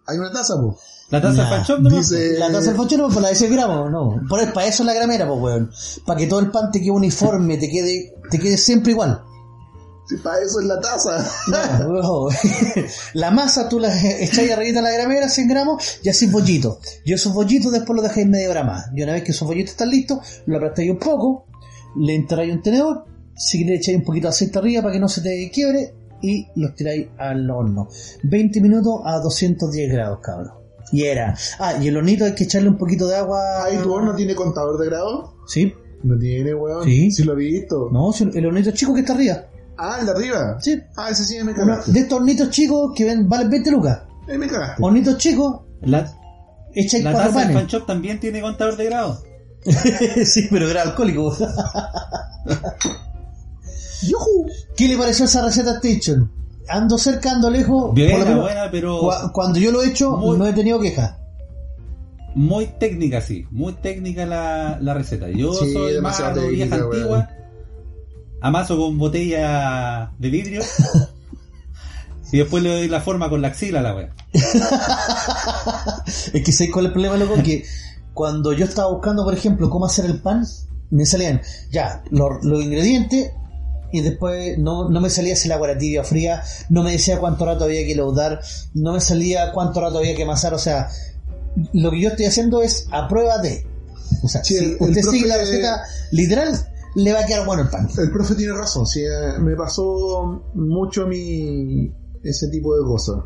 Hay una taza, po. La taza Nah, del panchón no dice- La taza del fochero por la de 100 gramos, no. Por, para eso es la gramera, pues, weón. Para que todo el pan te quede uniforme, te quede, te quede siempre igual. Si para eso es la taza. No, no. la masa tú la echáis arriba de la gramera, 100 gramos, y así bollitos. Y esos bollitos después los dejáis media hora más. Y una vez que esos bollitos están listos, lo aplastáis un poco, le entráis un tenedor, si queréis echáis un poquito de aceite arriba para que no se te quiebre, y los tiráis al horno. 20 minutos a 210 grados, cabrón. Y era. Ah, y el hornito hay que echarle un poquito de agua. Ahí tu horno tiene contador de grado. Sí. No tiene, weón. Sí. Sí lo he visto. No, si el hornito chico que está arriba. Ah, el de arriba. Sí. Ah, ese sí me Uno cagaste. de estos hornitos chicos que ven, valen 20 lucas. Ahí me cagaste. Hornitos chicos, La, echáis la cuatro taza panes. panchón también tiene contador de grado. sí, pero era alcohólico. ¡Yujú! ¿Qué le pareció esa receta Station? Ando cerca, ando lejos. por lo Buena, menos, buena, pero cua- cuando yo lo he hecho, Muy- no he tenido queja. muy técnica, sí. Muy técnica la, la receta. Yo Sí, soy más demasiado de vieja antigua. Amaso con botella de vidrio. y después le doy la forma con la axila a la wea. Es que sé cuál es el problema, loco, que cuando yo estaba buscando, por ejemplo, cómo hacer el pan, me salían ya los, los ingredientes y después no, no me salía si la agua era tibia o fría, no me decía cuánto rato había que laudar, no me salía cuánto rato había que amasar, o sea, lo que yo estoy haciendo es a prueba de. O sea, Sí, si el- el usted sigue la receta literal, le va a quedar bueno el pan. El profe tiene razón. Sí, eh, me pasó mucho a mí ese tipo de cosas.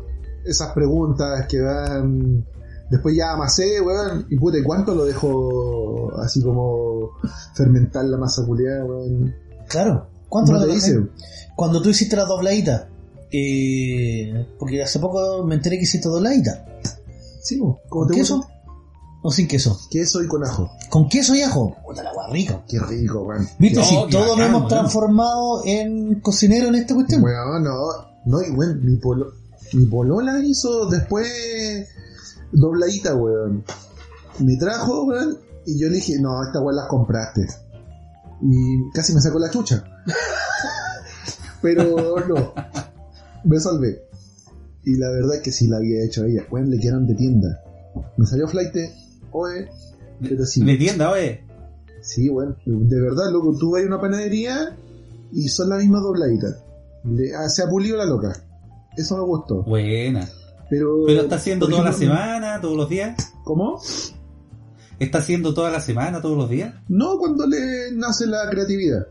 Esas preguntas que van. Después ya amasé, weón. Y puta, ¿y cuánto lo dejo así como fermentar la masa culiada, weón? Claro. ¿Cuánto No te lo haces? dice. Cuando tú hiciste la dobladita, eh, porque hace poco me enteré que hiciste dobladita. Sí, po, como ¿Con te queso? gusta. ¿O sin queso? Queso y con ajo. ¿Con queso y ajo? Puta la agua rica. Qué rico, weón. ¿Viste? Si todos nos hemos transformado en cocinero en esta cuestión. Weón, no, no, y weón, mi, polo, mi polola hizo después dobladita, weón. Me trajo, weón, y yo le dije, no, estas weón las compraste. Y casi me sacó la chucha. Pero no, me salvé. Y la verdad es que sí la había hecho ella. Weón, le quedaron de tienda. Me salió flight, oye, Pero sí. De tienda, oye. Sí, bueno, de verdad, loco, tú vas a una panadería y son las mismas dobladitas. Le- ah, se ha pulido la loca. Eso me gustó. Buena. Pero, Pero está haciendo toda la semana, todos los días. ¿Cómo? Está haciendo toda la semana, todos los días. No cuando le nace la creatividad.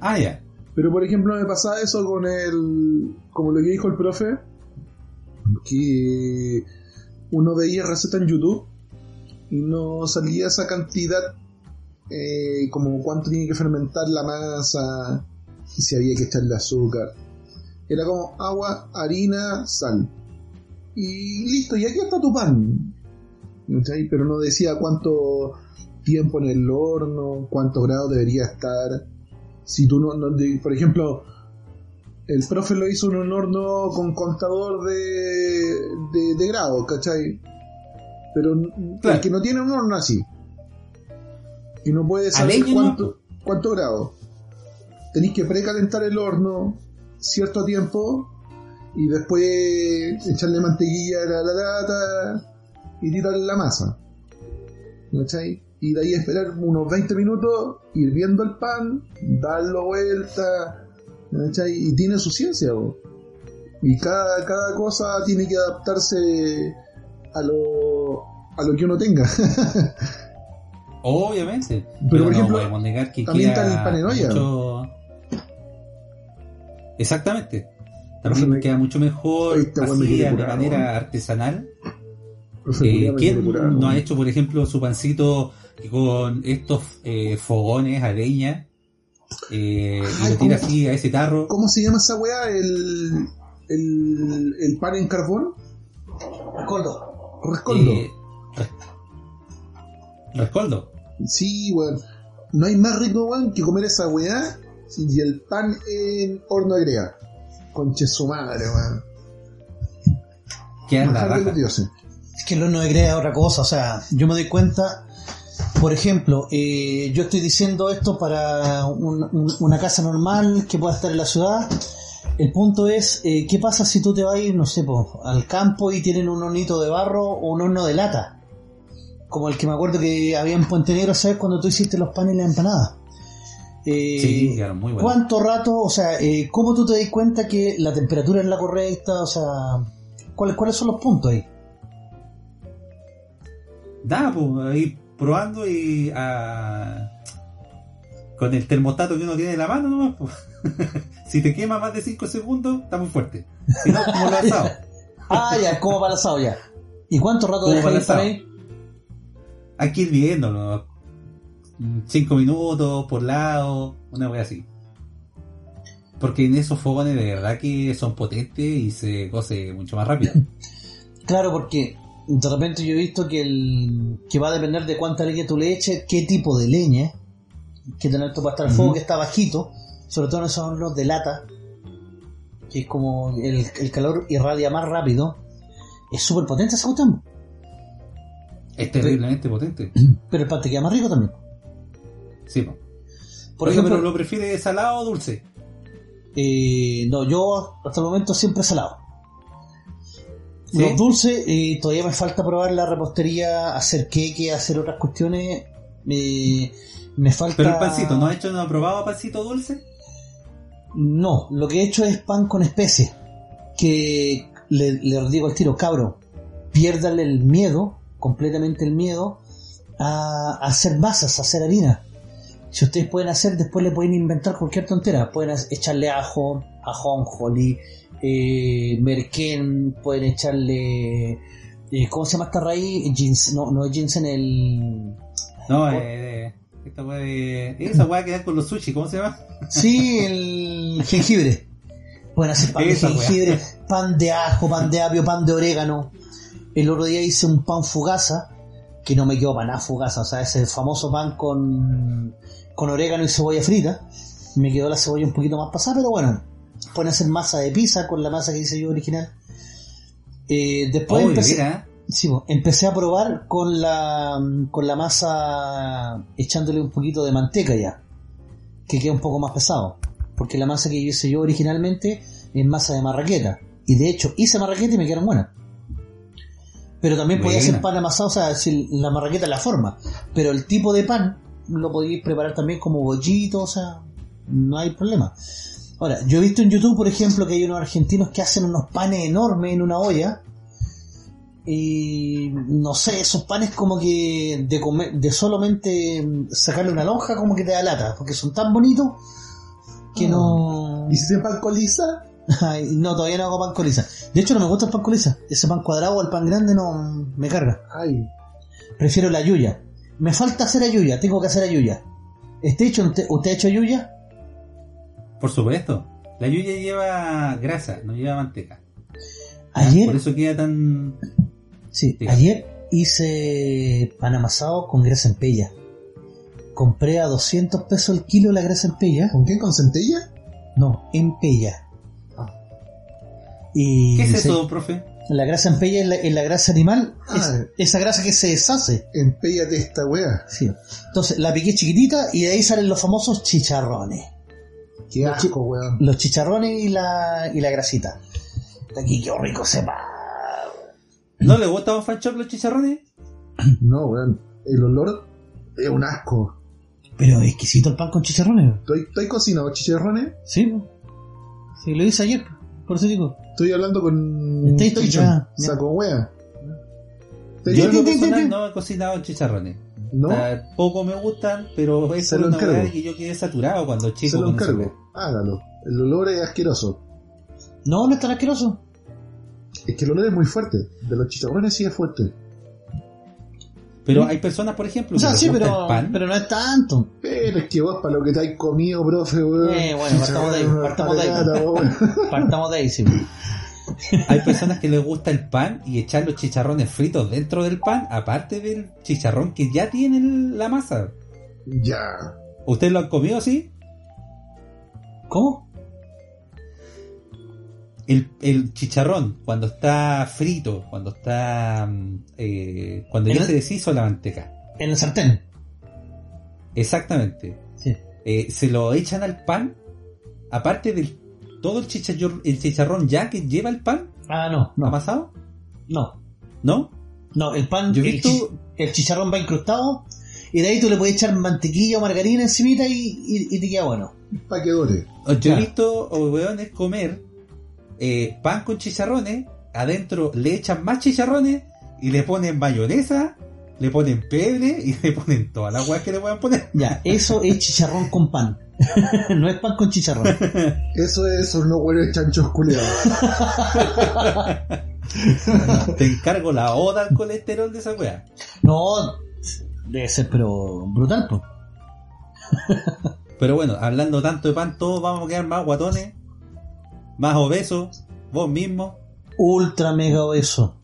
Ah, ya. Pero por ejemplo me pasaba eso con el... Como lo que dijo el profe, que uno veía recetas en YouTube y no salía esa cantidad, eh, como cuánto tiene que fermentar la masa, y si había que echarle azúcar. Era como agua, harina, sal. Y listo, y aquí está tu pan. ¿Cachai? Pero no decía cuánto tiempo en el horno, cuántos grados debería estar. Si tú no, no- de- por ejemplo, el profe lo hizo en un horno con contador de, de, de grados, ¿cachai? Pero Claro. el que no tiene un horno así y no puede saber cuánto, cuánto grado, tenéis que precalentar el horno cierto tiempo y después echarle mantequilla a la lata y tirarle la masa. ¿Cachai? Y de ahí esperar unos 20 minutos, ir viendo el pan, darlo vuelta, ¿cachai? Y tiene su ciencia. Y cada, cada cosa tiene que adaptarse a lo, a lo que uno tenga. Obviamente. Pero, por no ejemplo, podemos negar que también queda está el pan en olla. mucho- Exactamente. También me- queda mucho mejor así de manera artesanal. Eh, ¿Quién no ha hecho, por ejemplo, su pancito con estos eh, fogones a leña? eh, y lo tira así a ese tarro. ¿Cómo se llama esa weá? El, el, el pan en carbón. Rescoldo. Rescoldo. Eh, res- rescoldo. Sí, weón. No hay más rico, weón, que comer esa weá y el pan en horno agregado. Conche su madre, weón. Queda en la de raja. Es que el horno de greda es otra cosa, o sea, yo me doy cuenta, por ejemplo, eh, yo estoy diciendo esto para un- un- una casa normal que pueda estar en la ciudad. El punto es, eh, ¿qué pasa si tú te vas a ir, no sé, po, al campo y tienen un hornito de barro o un horno de lata? Como el que me acuerdo que había en Puente Negro, ¿sabes? Cuando tú hiciste los panes y las empanadas. Eh, Sí, quedaron muy buenos. ¿Cuánto rato, o sea, eh, cómo tú te das cuenta que la temperatura es la correcta? O sea, ¿cuáles, cuáles son los puntos ahí? Nada, pues ahí probando y ah, con el termostato que uno tiene en la mano nomás, pues. si te quema más de 5 segundos, está muy fuerte. Si no, como lo asado. Ah, ya, como para asado ya. ¿Y cuánto rato deja para ahí para ahí? Hay que ir viéndolo. 5 minutos por lado, una wea así. Porque en esos fogones de verdad que son potentes y se cose mucho más rápido. Claro, porque de repente yo he visto que el que va a depender de cuánta leña tú le eches, qué tipo de leña, que tener esto para estar el fuego que está bajito, sobre todo en esos hornos de lata, que es como el, el calor irradia más rápido, es súper potente esa cuestión, Es terriblemente potente. pero el pan te queda más rico también. Sí, po. Por ejemplo, pero ¿lo prefiere salado o dulce? eh, no, yo hasta el momento siempre salado. ¿Sí? Los dulces, eh, todavía me falta probar la repostería, hacer queque, hacer otras cuestiones. eh, me falta. Pero el pancito, ¿no ha hecho, no ha probado pancito dulce? No, lo que he hecho es pan con especies. Que le, le digo al tiro, cabro, piérdale el miedo, completamente el miedo, a, a hacer masas, a hacer harina. Si ustedes pueden hacer, después le pueden inventar cualquier tontera. Pueden echarle ajo, ajonjoli, eh, merquén, pueden echarle. eh, ¿Cómo se llama esta raíz? No, no es ginseng, el. No, eh, esta weá de. Esa weá que da con los sushi, ¿cómo se llama? Sí, el jengibre. Pueden hacer pan de Esa jengibre, pan de ajo, pan de apio, pan de orégano. El otro día hice un pan fugaza, que no me quedó para nada fugaza, o sea, ese famoso pan con, con orégano y cebolla frita. Me quedó la cebolla un poquito más pasada, pero bueno, pueden hacer masa de pizza con la masa que hice yo original. Eh, después empecé, mira, Sí, empecé a probar con la, con la masa echándole un poquito de manteca ya, que queda un poco más pesado, porque la masa que hice yo originalmente es masa de marraqueta, y de hecho hice marraqueta y me quedaron buenas. Pero también podía hacer pan amasado, o sea, si la marraqueta es la forma. Pero el tipo de pan lo podíais preparar también como bollito, o sea, no hay problema. Ahora, yo he visto en YouTube, por ejemplo, que hay unos argentinos que hacen unos panes enormes en una olla. Y no sé, esos panes como que de comer, de solamente sacarle una lonja como que te da lata, porque son tan bonitos que no... ¿Y si te pan con lisa? No, todavía no hago pan con lisa. De hecho, no me gusta el pan con lisa. Ese pan cuadrado o el pan grande no me carga. Ay, Prefiero la yuya. Me falta hacer ayuya, tengo que hacer ayuya. ¿Este hecho, usted, usted ha hecho ayuya? Por supuesto. La yuya lleva grasa, no lleva manteca. Por Ayer, eso queda tan... sí, Diga. ayer hice pan amasado con grasa en pella. Compré a 200 pesos el kilo la grasa en pella. ¿con qué? ¿Con centella? No, en pella. Y ¿Qué es se- eso, profe? La grasa en pella es la, es la grasa animal, Ah. es- esa grasa que se deshace. Empéllate esta wea. Sí. Entonces la piqué chiquitita y de ahí salen los famosos chicharrones. Qué asco, weón. Los chicharrones y la, y la grasita. Aquí qué rico sepa. ¿No le gusta a un fan shop los chicharrones? No, weón. El olor es un asco. Pero exquisito el pan con chicharrones. ¿Estoy, estoy cocinado chicharrones? Sí. Sí, lo hice ayer. Por eso digo. Estoy hablando con Station, ya, ya. Saco wea. Yo en lo personal no he cocinado chicharrones. ¿No? Tampoco me gustan, pero es Se lo una de que yo quedé saturado cuando Se chico lo con esa encargo. Hágalo. El olor es asqueroso. No, no es tan asqueroso. Es que el olor es muy fuerte. De los chicharrones sí es fuerte. Pero hay personas, por ejemplo, O sea, que sí, pero, el pan. pero no es tanto. Pero es que vos para lo que te has comido, profe, weón. Eh, bueno, partamos de ahí, partamos de ahí. Partamos de ahí, sí. Hay personas que les gusta el pan y echar los chicharrones fritos dentro del pan, aparte del chicharrón que ya tiene la masa. Ya. ¿Ustedes lo han comido así? ¿Cómo? El, el chicharrón, cuando está frito, cuando está. mm, eh, cuando ya ¿El- se deshizo la manteca. En el sartén. Exactamente. Sí. Eh, se lo echan al pan, aparte del todo el chicharrón, el chicharrón ya que lleva el pan Ah, no, no. amasado, No. ¿no? No, el pan, Yo he el, visto- chi- el chicharrón va incrustado y de ahí tú le puedes echar mantequilla o margarina encimita y, y, y te queda bueno. Pa' que dore. Yo Claro. he visto weones comer eh, pan con chicharrones, adentro le echan más chicharrones y le ponen mayonesa, le ponen pebre y le ponen todas las weas que le puedan poner. Ya, eso es chicharrón con pan. no es pan con chicharrón. Eso es unos buenos chanchos culeados. Te encargo la oda al colesterol de esa wea. No, debe ser pero brutal, pues. Pero bueno, hablando tanto de pan, todos vamos a quedar más guatones, más obesos, vos mismo. Ultra mega obeso.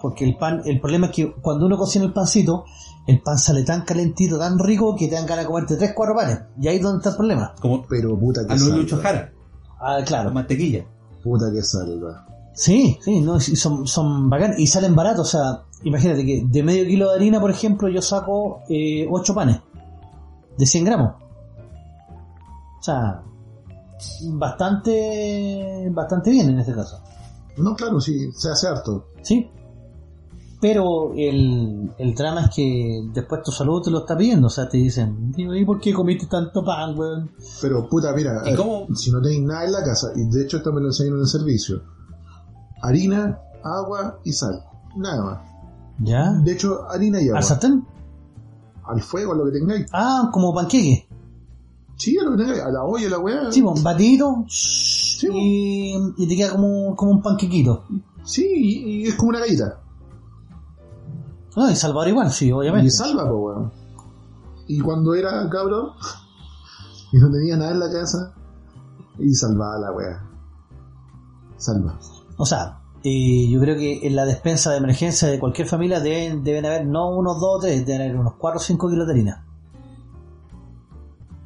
Porque el pan, el problema es que cuando uno cocina el pancito, el pan sale tan calentito, tan rico, que te dan ganas de comerte 3, 4 panes. Y ahí es donde está el problema. Como Pero puta que a los. Lucho Jara, Ah, con claro. mantequilla. Puta que salva. Sí, sí, no, sí, son, son bacán y salen baratos. O sea, imagínate que de medio kilo de harina, por ejemplo, yo saco eh, 8 panes de 100 gramos. O sea, bastante, bastante bien en este caso. No, claro, sí, se hace harto. ¿Sí? Pero el, el drama es que después tu salud te lo está pidiendo. O sea, te dicen, "Digo, ¿y por qué comiste tanto pan, weón? Pero puta, mira, ¿Y eh, cómo? si no tenéis nada en la casa, y de hecho esto me lo enseñaron en el servicio, harina, agua y sal. Nada más. ¿Ya? De hecho, harina y agua. ¿Al sartén? Al fuego, a lo que tengáis. Ah, como panqueque. Sí, a lo que tengáis. A la olla, a la weá. Sí, pues, batidito y, y te queda como, como un panquequito. Sí, y, y es como una galleta. No, y Salvador igual, sí, obviamente. Y salva, po, weón. Y cuando era cabrón, y no tenía nada en la casa, y salvaba la weá. Salva. O sea, eh, yo creo que en la despensa de emergencia de cualquier familia deben, deben haber no unos dos o tres, deben haber unos 4 o 5 kilos de harina.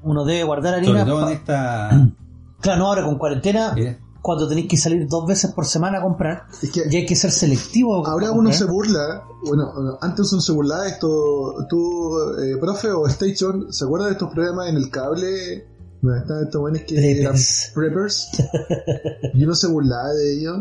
Uno debe guardar harina. Sobre todo en esta. Claro, no, ahora con cuarentena, Mira, cuando tenéis que salir dos veces por semana a comprar, Es que y hay que ser selectivo. ahora uno se burla, bueno, antes uno se burlaba de esto, tú, eh, profe o Station, ¿se acuerdan de estos programas en el cable? Donde estaban estos buenos que eran Preppers. preppers. y uno se burlaba de ellos.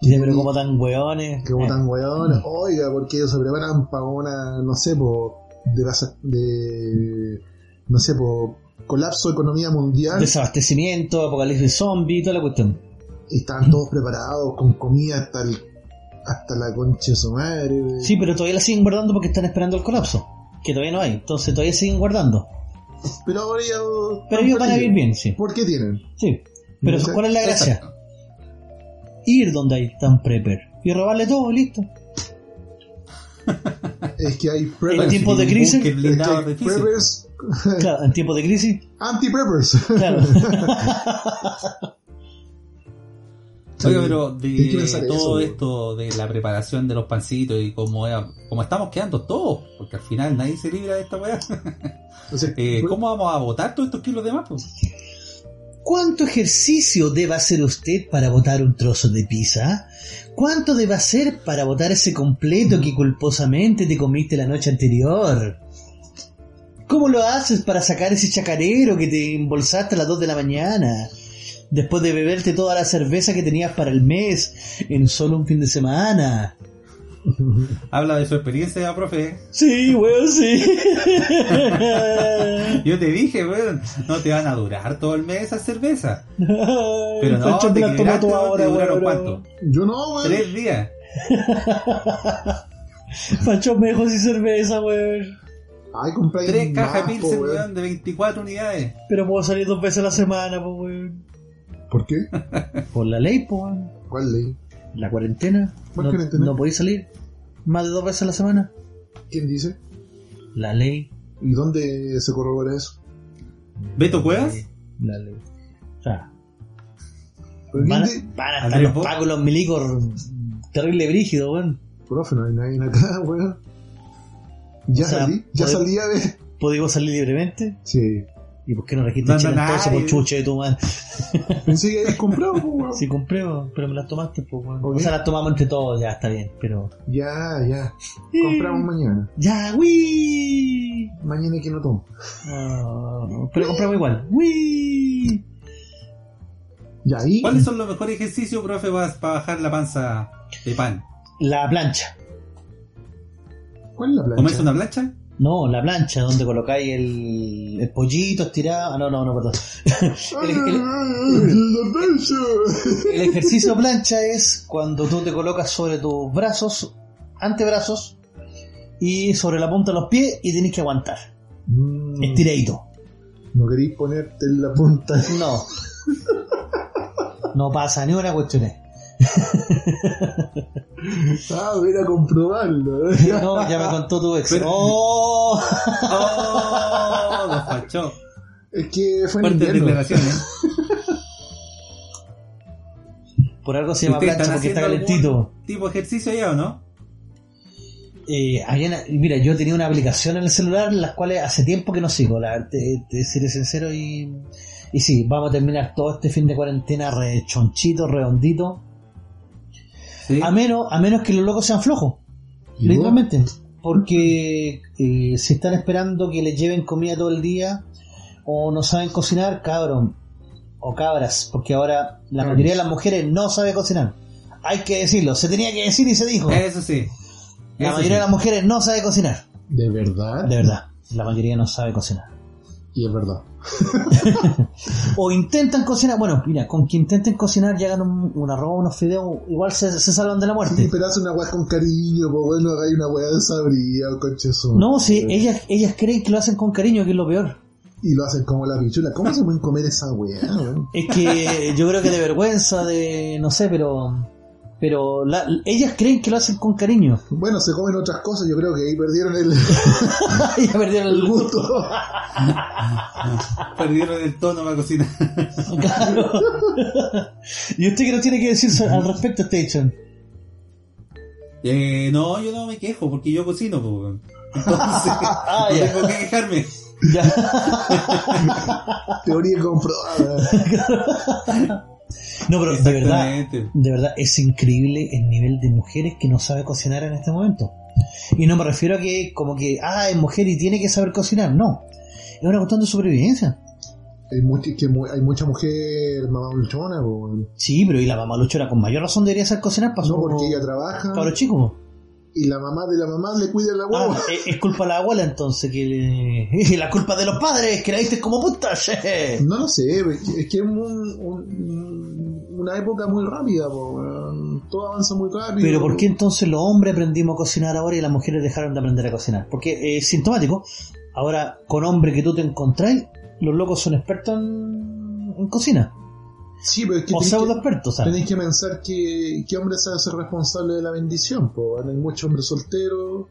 Dice, pero como tan hueones. Que como Eh, tan weón, oiga, porque ellos se preparan para una, no sé, po, de, de no sé, po, colapso de economía mundial. Desabastecimiento, apocalipsis zombie, toda la cuestión. Estaban todos preparados con comida hasta el, hasta la concha de su madre. Sí, pero todavía la siguen guardando porque están esperando el colapso. Que todavía no hay. Entonces todavía siguen guardando. Pero ahora ya. Pero ellos van a vivir bien, sí. ¿Por qué tienen? Sí. Pero No sé. ¿cuál es la gracia? Ir donde hay tan prepper. Y robarle todo, listo. Es que hay En preppers. tiempos de crisis. búnker Es que blindado hay difícil. preppers, Claro, en tiempos de crisis. anti-preppers. Claro. Oiga, pero de eso, todo güey. esto de la preparación de los pancitos y cómo, cómo estamos quedando todos, porque al final nadie se libra de esta weá. Sea, Eh, ¿Cómo vamos a botar todos estos kilos de más? pues? ¿Cuánto ejercicio debe hacer usted para botar un trozo de pizza? ¿Cuánto debe hacer para botar ese completo que culposamente te comiste la noche anterior? ¿Cómo lo haces para sacar ese chacarero que te embolsaste a las 2 de la mañana? Después de beberte toda la cerveza que tenías para el mes en solo un fin de semana. Habla de su experiencia, profe. Sí, weón, sí. Yo te dije, weón, no te van a durar todo el mes esas cervezas. Pero no, te weón, hora, te duraron weón. cuánto? Yo no, güey. Tres días. Pancho me dejó sin cerveza, weón. Ay, compré Tres cajas mapo, Pilsen, weón, de 24 unidades. Pero puedo salir dos veces a la semana, pues, weón. ¿Por qué? Por la ley, weón. ¿Cuál ley? La cuarentena. ¿Cuál no, cuarentena? no podéis salir más de dos veces a la semana. ¿Quién dice? La ley. ¿Y dónde se corrobora eso? ¿Beto Cuevas? La ley. O sea, ¿Pero van di- van a estar los Bo- pagos, los milicos, terrible brígido, weón. Profe, no hay nadie acá, weón. Ya O sea, salí, ya salí a ver. ¿Podemos salir libremente? Sí. ¿Y por qué no registraste No, no, chela entonces por chuche de tu madre? Pensé que habías comprado, pues, weón. Sí, compré, pero me las tomaste, pues, weón. Ok. O sea, las tomamos entre todos, ya está bien, pero. Ya, ya. Compramos mañana. ¡Ya, ¡Wii! Mañana que no tomo. Pero compramos igual. ¡Wii! Ya ahí. ¿Cuáles son los mejores ejercicios, profe, para, para bajar la panza de pan? La plancha. ¿Cuál es la plancha? ¿Comerse una plancha? No, la plancha donde colocáis el, el pollito estirado. Ah, no, no, no, perdón. el, ejercicio plancha es cuando tú te colocas sobre tus brazos, antebrazos, y sobre la punta de los pies y tienes que aguantar. Mm, Estiradito. No queréis ponerte en la punta. No. No pasa ni una cuestión. Ah, voy a comprobarlo. No, ya me contó tu ex. ¡Oh! ¡Oh! Los fachó. Es que fue en Fuertes invierno. declaraciones. Por algo se llama ¿Ustedes plancha porque está calentito. tipo ejercicio allá o no? Eh, había mira, yo tenía una aplicación en el celular, las cuales hace tiempo que no sigo, la, te, te seré sincero y, y sí, vamos a terminar todo este fin de cuarentena rechonchito, redondito, Sí. a menos, a menos que los locos sean flojos, ¿Y literalmente, porque eh, si están esperando que les lleven comida todo el día o no saben cocinar, cabrón, o cabras, porque ahora la mayoría de las mujeres no sabe cocinar, hay que decirlo, se tenía que decir y se dijo, Eso sí. la mayoría sí. de las mujeres no sabe cocinar. ¿De verdad? De verdad, la mayoría no sabe cocinar. Y es verdad. O intentan cocinar, bueno, mira, con que intenten cocinar y hagan un, un arroz, unos fideos, igual se, se salvan de la Sí, muerte. pero hace una weá con cariño, pues bueno, hagáis una weá de sabría, conche su No, sí, ellas, ellas creen que lo hacen con cariño, que es lo peor. Y lo hacen como la pichula. ¿Cómo se pueden comer esa weá? Es que yo creo que de vergüenza, de, no sé, pero, pero la- ellas creen que lo hacen con cariño. Bueno, se comen otras cosas, yo creo que ahí perdieron el, ya perdieron el gusto. Perdieron el tono para cocinar. Claro. ¿Y usted qué nos tiene que decir al respecto, Station? Eh, no, yo no me quejo porque yo cocino, pues. Entonces, Ah, no ya. tengo que quejarme. Ya. Teoría comprobada. No, pero de verdad, de verdad es increíble el nivel de mujeres que no sabe cocinar en este momento. Y no me refiero a que como que, ah, es mujer y tiene que saber cocinar, no. Es una cuestión de supervivencia. Hay, mucha- que mu- hay mucha mujer mamá luchona. Sí, pero y la mamá luchona con mayor razón debería ser cocinar para No, porque ella trabaja cabros chicos. Y la mamá de la mamá le cuida la Ah, huevo. es, es culpa de la abuela entonces que le- la culpa de los padres que la diste como puta. che. No lo sé, es que es un- un- una época muy rápida, po, todo avanza muy rápido. Pero ¿por qué entonces los hombres aprendimos a cocinar ahora y las mujeres dejaron de aprender a cocinar? Porque es sintomático. Ahora, con hombre que tú te encontráis, los locos son expertos en, en cocina. Sí, pero es que O tenéis pseudo que, expertos, ¿sabes? tenéis que pensar que, que hombre sabe ser responsable de la bendición. Po. Hay muchos hombres solteros,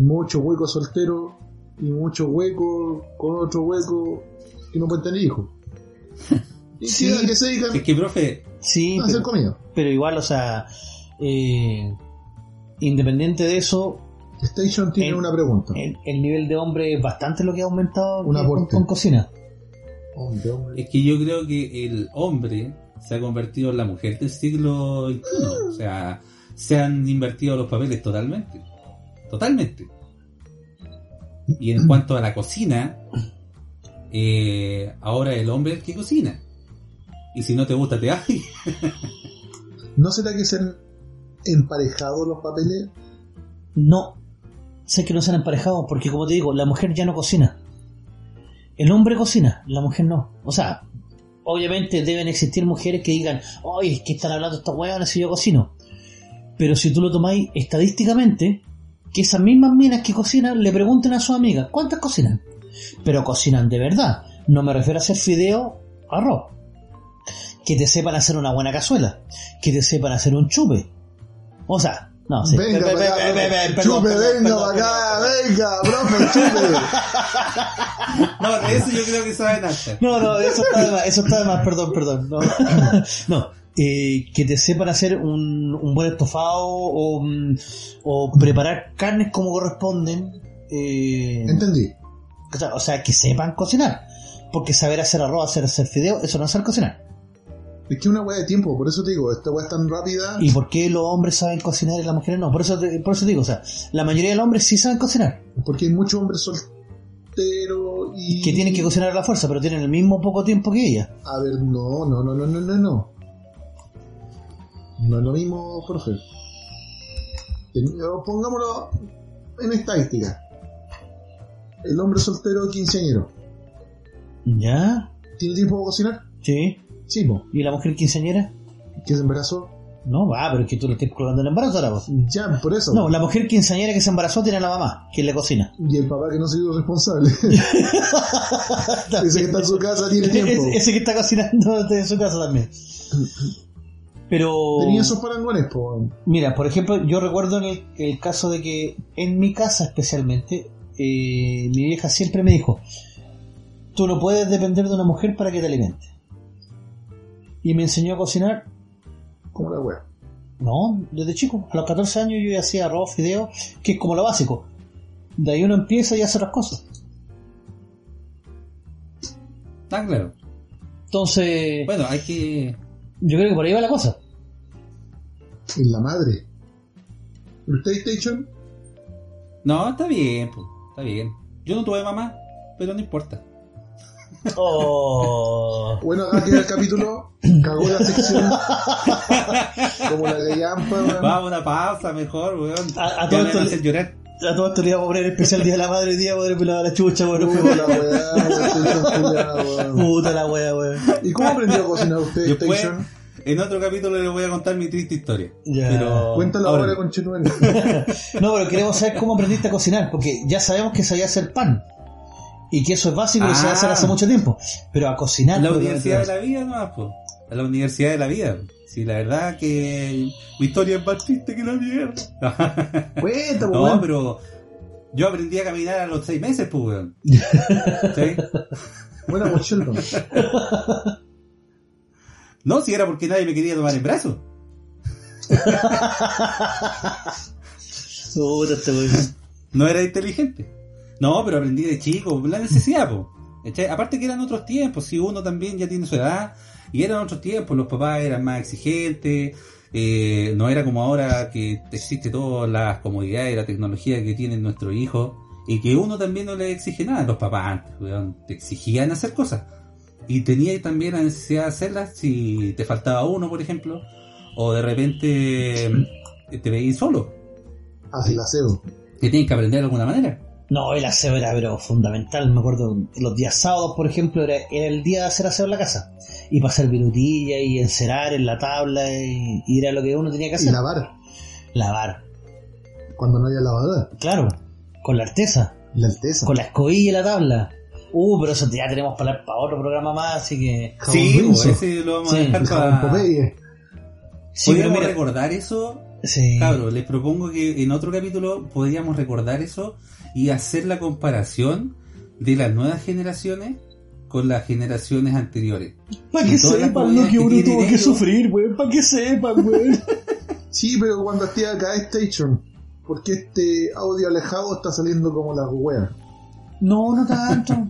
muchos huecos solteros y muchos huecos con otro hueco que no pueden tener hijos. Y Sí. que, se dedican Es que, profe, Sí, a hacer pero, comida. pero igual, o sea, eh, independiente de eso, Station tiene El- una pregunta. el, el nivel de hombre es bastante lo que ha aumentado Un que- con, con cocina. Hombre, hombre. es que yo creo que el hombre se ha convertido en la mujer del siglo XXI. O sea, se han invertido los papeles totalmente. Totalmente. Y en cuanto a la cocina, eh, ahora el hombre es el que cocina. Y si no te gusta, te hay. ¿No será que se han emparejado los papeles? No, sé que no se han emparejado porque, como te digo, la mujer ya no cocina. El hombre cocina, la mujer no. O sea, obviamente deben existir mujeres que digan, oye, es que están hablando estos hueones si yo cocino. Pero si tú lo tomáis estadísticamente, que esas mismas minas que cocinan le pregunten a sus amigas, ¿cuántas cocinan? Pero cocinan de verdad. No me refiero a hacer fideo, arroz. Que te sepan hacer una buena cazuela. Que te sepan hacer un chupe. O sea, no, sí. Venga, Pe- pe- chupe, perdón, venga perdón, para acá, venga, profe, chupe. No, de eso yo creo que saben hasta. No, no, eso está de más, eso está de más, perdón, perdón. No, No, eh, que te sepan hacer un, un buen estofado o, mm, o preparar carnes como corresponden. eh, Entendí. o sea, o sea, que sepan cocinar. Porque saber hacer arroz, hacer, hacer fideo, eso no es saber cocinar. Es que es una weá de tiempo, por eso te digo, esta weá es tan rápida. ¿Y por qué los hombres saben cocinar y las mujeres no? Por eso, te- por eso te digo, o sea, la mayoría de los hombres sí saben cocinar. Porque hay muchos hombres solteros y. Que tienen que cocinar a la fuerza, pero tienen el mismo poco tiempo que ella. A ver, no, no, no, no, no, no, no. No es lo mismo, profe. Ten- Pongámoslo en estadística. El hombre soltero quinceañero. ¿Ya? ¿Tiene tiempo para cocinar? Sí. Sí, po. ¿Y la mujer quinceañera? ¿Que se embarazó? No, va, pero es que tú le estás colgando el embarazo ahora vos. Ya, por eso. No, la mujer quinceañera que se embarazó tiene a la mamá, que le cocina. Y el papá que no se hizo responsable. Ese que está en su casa tiene tiempo. Ese, ese que está cocinando en su casa también. Pero, Tenía esos parangones, po. mira, por ejemplo, yo recuerdo en el, el caso de que en mi casa especialmente, eh, mi vieja siempre me dijo, tú no puedes depender de una mujer para que te alimente. Y me enseñó a cocinar, Como la wea. no, desde chico. A los 14 años yo ya hacía arroz, fideo, que es como lo básico. De ahí uno empieza y hace otras cosas. Ah, claro. Entonces, Bueno, hay que. yo creo que por ahí va la cosa. En la madre. ¿El PlayStation? No, está bien, pues, está bien. Yo no tuve mamá, pero no importa. Oh. Bueno, acá queda el capítulo. Cagó la sección. Como la gallampa, weón. Vamos a una pausa mejor, weón. A- a todo esto hacer llorar. A todo esto le íbamos a poner especial Día de la Madre, día poder pelar a la chucha, bueno, Puta la weá, weón. Puta la wea, weón. ¿Y cómo aprendió a cocinar usted, Después, Station? en otro capítulo les voy a contar mi triste historia. Ya. Pero Cuéntala ahora ahora no. con Chetuel. No, pero queremos saber cómo aprendiste a cocinar, porque ya sabemos que sabía hacer pan. Y que eso es básico y se va a hacer Ah. hace mucho tiempo. Pero a cocinar. La universidad de la vida, no, pues. A la universidad de la vida. Sí, la verdad que mi historia es más triste que la mierda. Cuenta, no, pero yo aprendí a caminar a los seis meses, pues, weón. ¿Sí? Buena, pues, Sheldon. No, si era porque nadie me quería tomar en brazos. Puta este. No era inteligente. No, pero aprendí de chico, la necesidad. Aparte que eran otros tiempos, si uno también ya tiene su edad, y eran otros tiempos, los papás eran más exigentes, eh, no era como ahora que existe todas las comodidades y la tecnología que tienen nuestros hijos, y que uno también no le exige nada. Los papás antes, weón, te exigían hacer cosas. y tenía también la necesidad de hacerlas si te faltaba uno, por ejemplo, o de repente eh, te veís solo, el aseo. que tienes que aprender de alguna manera. No, el aseo era pero fundamental. Me acuerdo, los días sábados, por ejemplo, era, era el día de hacer aseo en la casa. Y pasar virutilla y encerar en la tabla y, y era lo que uno tenía que Y hacer. lavar. Lavar. Cuando no haya lavadora. Claro, con la artesa, La alteza. con la escobilla y la tabla. Uh, pero eso ya tenemos para, para otro programa más, así que... Sí, pues, ese lo vamos a Sí, dejar para... Sí, Podríamos mira, recordar eso sí. Cabros, les propongo que en otro capítulo podríamos recordar eso y hacer la comparación de las nuevas generaciones con las generaciones anteriores. Para que sepan lo que uno tuvo que sufrir, weón. Para que sepan, weón. Sí, pero cuando esté acá Station. Porque este audio alejado está saliendo como las weas. No, no tanto.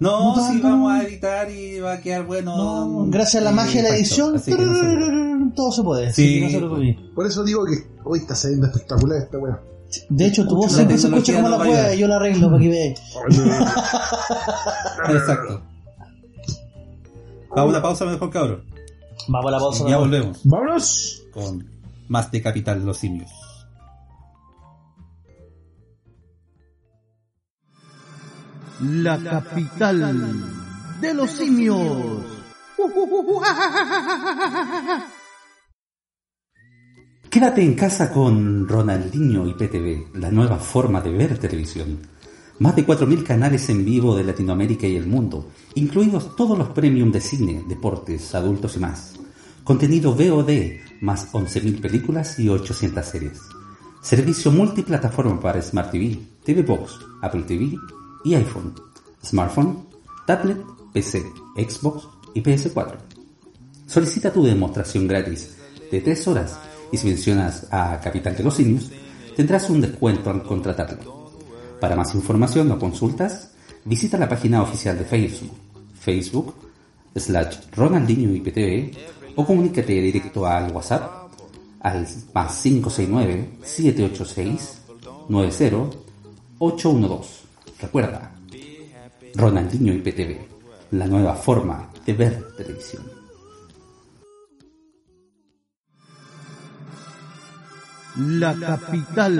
No, No si vamos a editar y va a quedar bueno. No, gracias a la magia de la edición, no todo se puede. Sí. se. Por eso digo que hoy está saliendo espectacular esta wea. De hecho, tu voz siempre se escucha como la nos va a wea ayudar. y yo la arreglo para que veas. Exacto. Vamos a una pausa mejor, cabros. Vamos a la pausa. Ya volvemos ¡Vámonos! con más de Capital los Simios. La capital de los simios. Quédate en casa con Ronaldinho y PTV, la nueva forma de ver televisión. Más de 4.000 canales en vivo de Latinoamérica y el mundo, incluidos todos los premium de cine, deportes, adultos y más. Contenido VOD, más 11.000 películas y 800 series. Servicio multiplataforma para Smart TV, TV Box, Apple TV y iPhone, smartphone, tablet, PC, Xbox y PS4. Solicita tu demostración gratis de 3 horas y si mencionas a Capital de los Simios, tendrás un descuento al contratarlo. Para más información o consultas, visita la página oficial de Facebook, Facebook, slash Ronaldinho IPTV, o comunícate directo al WhatsApp al más 569-786-90-812. Recuerda, Ronaldinho IPTV, la nueva forma de ver televisión. La capital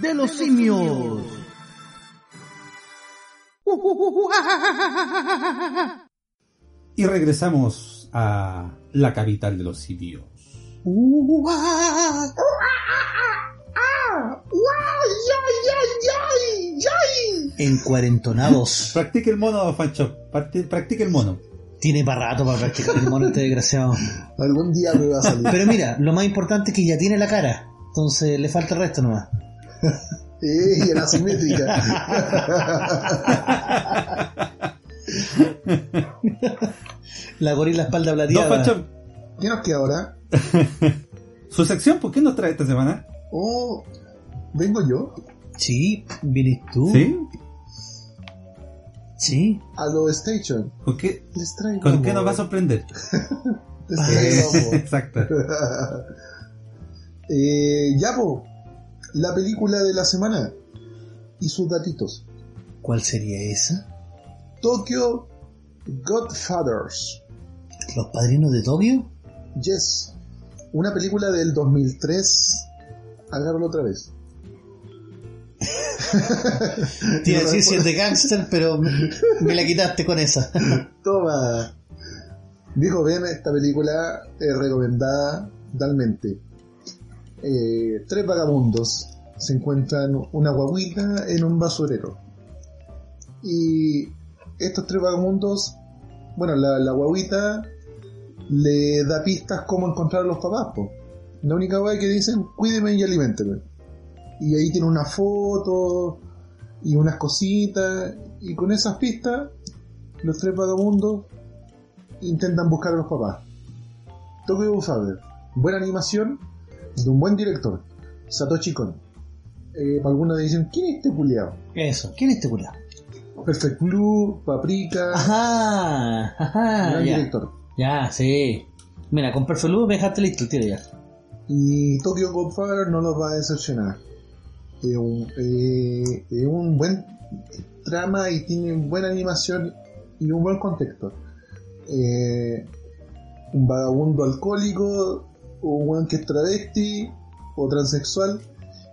de los simios. Y regresamos a la capital de los simios. Encuarentonados. Practique el mono, Fancho. Practique el mono. Tiene para rato para practicar el mono este desgraciado. Algún día me va a salir. Pero mira, lo más importante es que ya tiene la cara. Entonces le falta el resto nomás. Eh, y era simétrica. La gorila espalda plateada. Fancho, ¿Qué nos queda ahora? su sección, ¿por qué nos trae esta semana? Oh, vengo yo Sí, vienes tú. ¿Sí? Sí. a lo Station. ¿Con qué, Les traigo con qué nos va a sorprender? Les traigo. Exacto. eh, ya, po, la película de la semana y sus datitos. ¿Cuál sería esa? Tokyo Godfathers. ¿Los padrinos de Tokio? Yes. Una película del 2003. Agárralo otra vez. A decir si es de gangster, pero me, la quitaste con esa. Toma. Dijo, ven, esta película es recomendada totalmente. Eh, tres vagabundos se encuentran una guaguita en un basurero. Y estos tres vagabundos, bueno, la, la guaguita le da pistas cómo encontrar a los papás. po. La única guay que dicen, cuídeme y aliménteme. Y ahí tiene una foto y unas cositas. Y con esas pistas, los tres vagabundos intentan buscar a los papás. Tokyo Godfather. Buena animación de un buen director. Satoshi Kon. Eh, para algunos dicen, ¿quién es este culiao? Eso. ¿Quién es este culo? Perfect Blue, Paprika, Ajá, ajá. gran Ya, director. ya, sí. Mira, con Perfect Blue me dejaste listo el tiro ya. Y Tokyo Godfather no los va a decepcionar. Es un, eh, un buen trama y tiene buena animación y un buen contexto. Eh, un vagabundo alcohólico, un weón que es travesti, o transexual,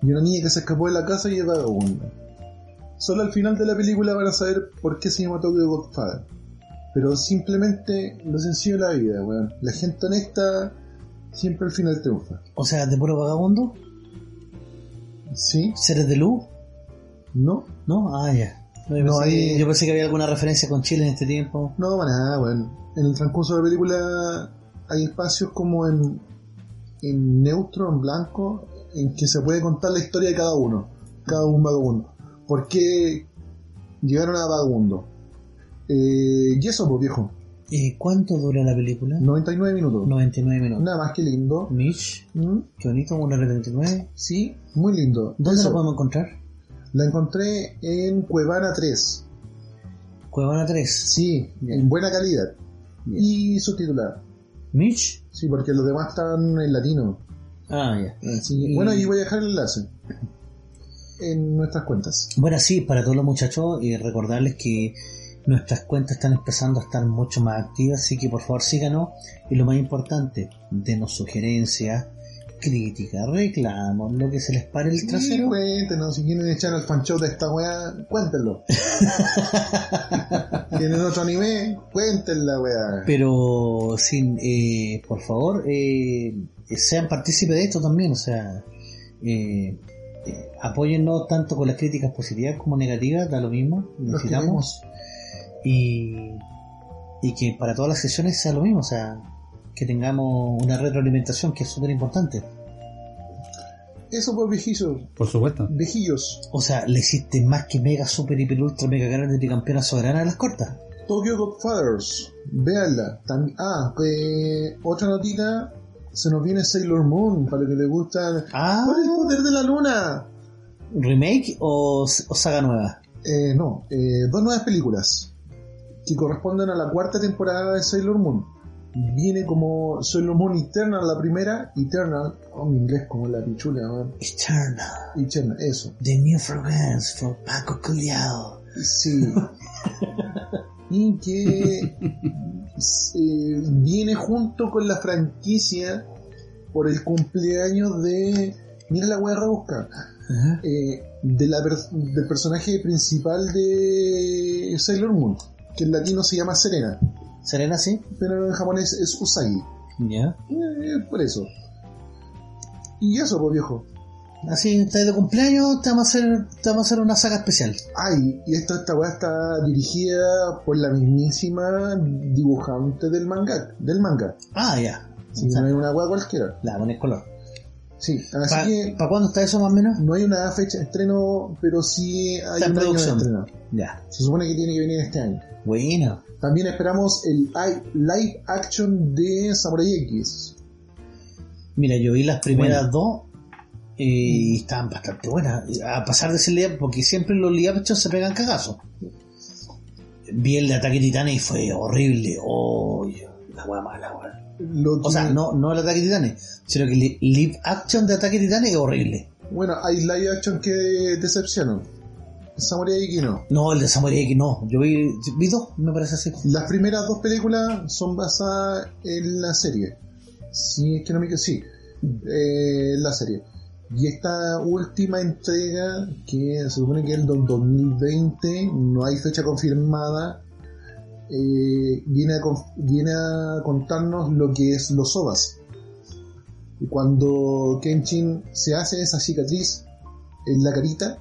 y una niña que se escapó de la casa y es vagabundo. Solo al final de la película van a saber por qué se llama Tokyo Godfather. Pero simplemente lo sencillo de la vida, weón. La gente honesta siempre al final triunfa. O sea, de puro vagabundo, ¿Sí? seres de luz, ¿No? ¿no? Ah, ya. No, yo, No, pensé, hay- que- yo pensé que había alguna referencia con Chile en este tiempo. No, para nada, weón. En el transcurso de la película hay espacios como en, en neutro, en blanco, en que se puede contar la historia de cada uno. Cada un vagabundo. ¿Por qué llegaron a vagabundo? Eh, y eso, pues viejo. ¿Y cuánto dura la película? 99 minutos. 99 minutos. Nada más que lindo. Mitch, ¿Mm? qué bonito, una R39. Sí, muy lindo. ¿Dónde Eso, la podemos encontrar? la encontré en Cuevana 3. Cuevana 3. Sí, Bien. en buena calidad. Bien. Y subtitulada. Mitch. Sí, porque los demás están en latino. Ah, ya. Y- Bueno, y voy a dejar el enlace en nuestras cuentas. Bueno, sí, para todos los muchachos, y recordarles que nuestras cuentas están empezando a estar mucho más activas, así que por favor síganos. Y lo más importante, denos sugerencias, críticas, reclamos, lo que se les pare el Sí, trasero. cuéntenos, si quieren echar al fancho de esta weá, cuéntenlo. ¿Tienen otro anime? Cuéntenla, weá. Pero sin, eh, por favor, eh, sean partícipes de esto también, o sea, eh, eh, apóyennos tanto con las críticas positivas como negativas, da lo mismo, necesitamos. Y, y que para todas las sesiones sea lo mismo, o sea, que tengamos una retroalimentación que es súper importante. Eso pues, viejillos. Por supuesto. Viejillos. O sea, le hiciste más que mega, super, hiper, ultra, mega grande de campeona soberana de las cortas. Tokyo Godfathers. Véanla. Ah, eh, otra notita. Se nos viene Sailor Moon, para los que les gusta. Ah, ¡Por el poder de la luna! remake o, o saga nueva. Eh, no, eh, dos nuevas películas que corresponden a la cuarta temporada de Sailor Moon. Viene como Sailor Moon Eternal la primera, Eternal, oh mi inglés como la pichula, man. Eternal. Eternal, eso. The New Fragrance for Paco Culiao. Sí. y que eh, viene junto con la franquicia por el cumpleaños de. Mira la wea busca. Eh, de la del personaje principal de Sailor Moon, que en latino se llama Serena, ¿Serena sí? pero en japonés es Usagi. Ya. Eh, por eso. Y eso, pues viejo. Así, de cumpleaños, te vamos a hacer, te vamos a hacer una saga especial. Ay, y esta, esta weá está dirigida por la mismísima dibujante del manga. Del manga. Ah, ya. O sea, no es una weá cualquiera. la pones color. Sí, así ¿Para que cuándo está eso más o menos? no hay una fecha de estreno, pero sí hay Está en un año de producción. estreno. Ya. Se supone que tiene que venir este año. Bueno. También esperamos el live action de Samurai X. Mira, yo vi las primeras dos eh, y estaban bastante buenas. A pasar de ser live, porque siempre los live se pegan cagazos. Vi el de Ataque Titanes y fue horrible. Oh, la wea mala, wea. Lo que- O sea, no, no el Ataque Titanes, sino que el li- live action de Ataque Titanes es horrible. Bueno, hay live action que decepcionan. Samurai X no. No, el de Samurai X no. Yo vi, vi dos, me parece así. Las primeras dos películas son basadas en la serie. Si es que no me sí. Eh, la serie. Y esta última entrega, que se supone que es el del 2020, no hay fecha confirmada, eh, viene, a, viene a contarnos lo que es los ovas. Y Cuando Kenshin se hace esa cicatriz en la carita,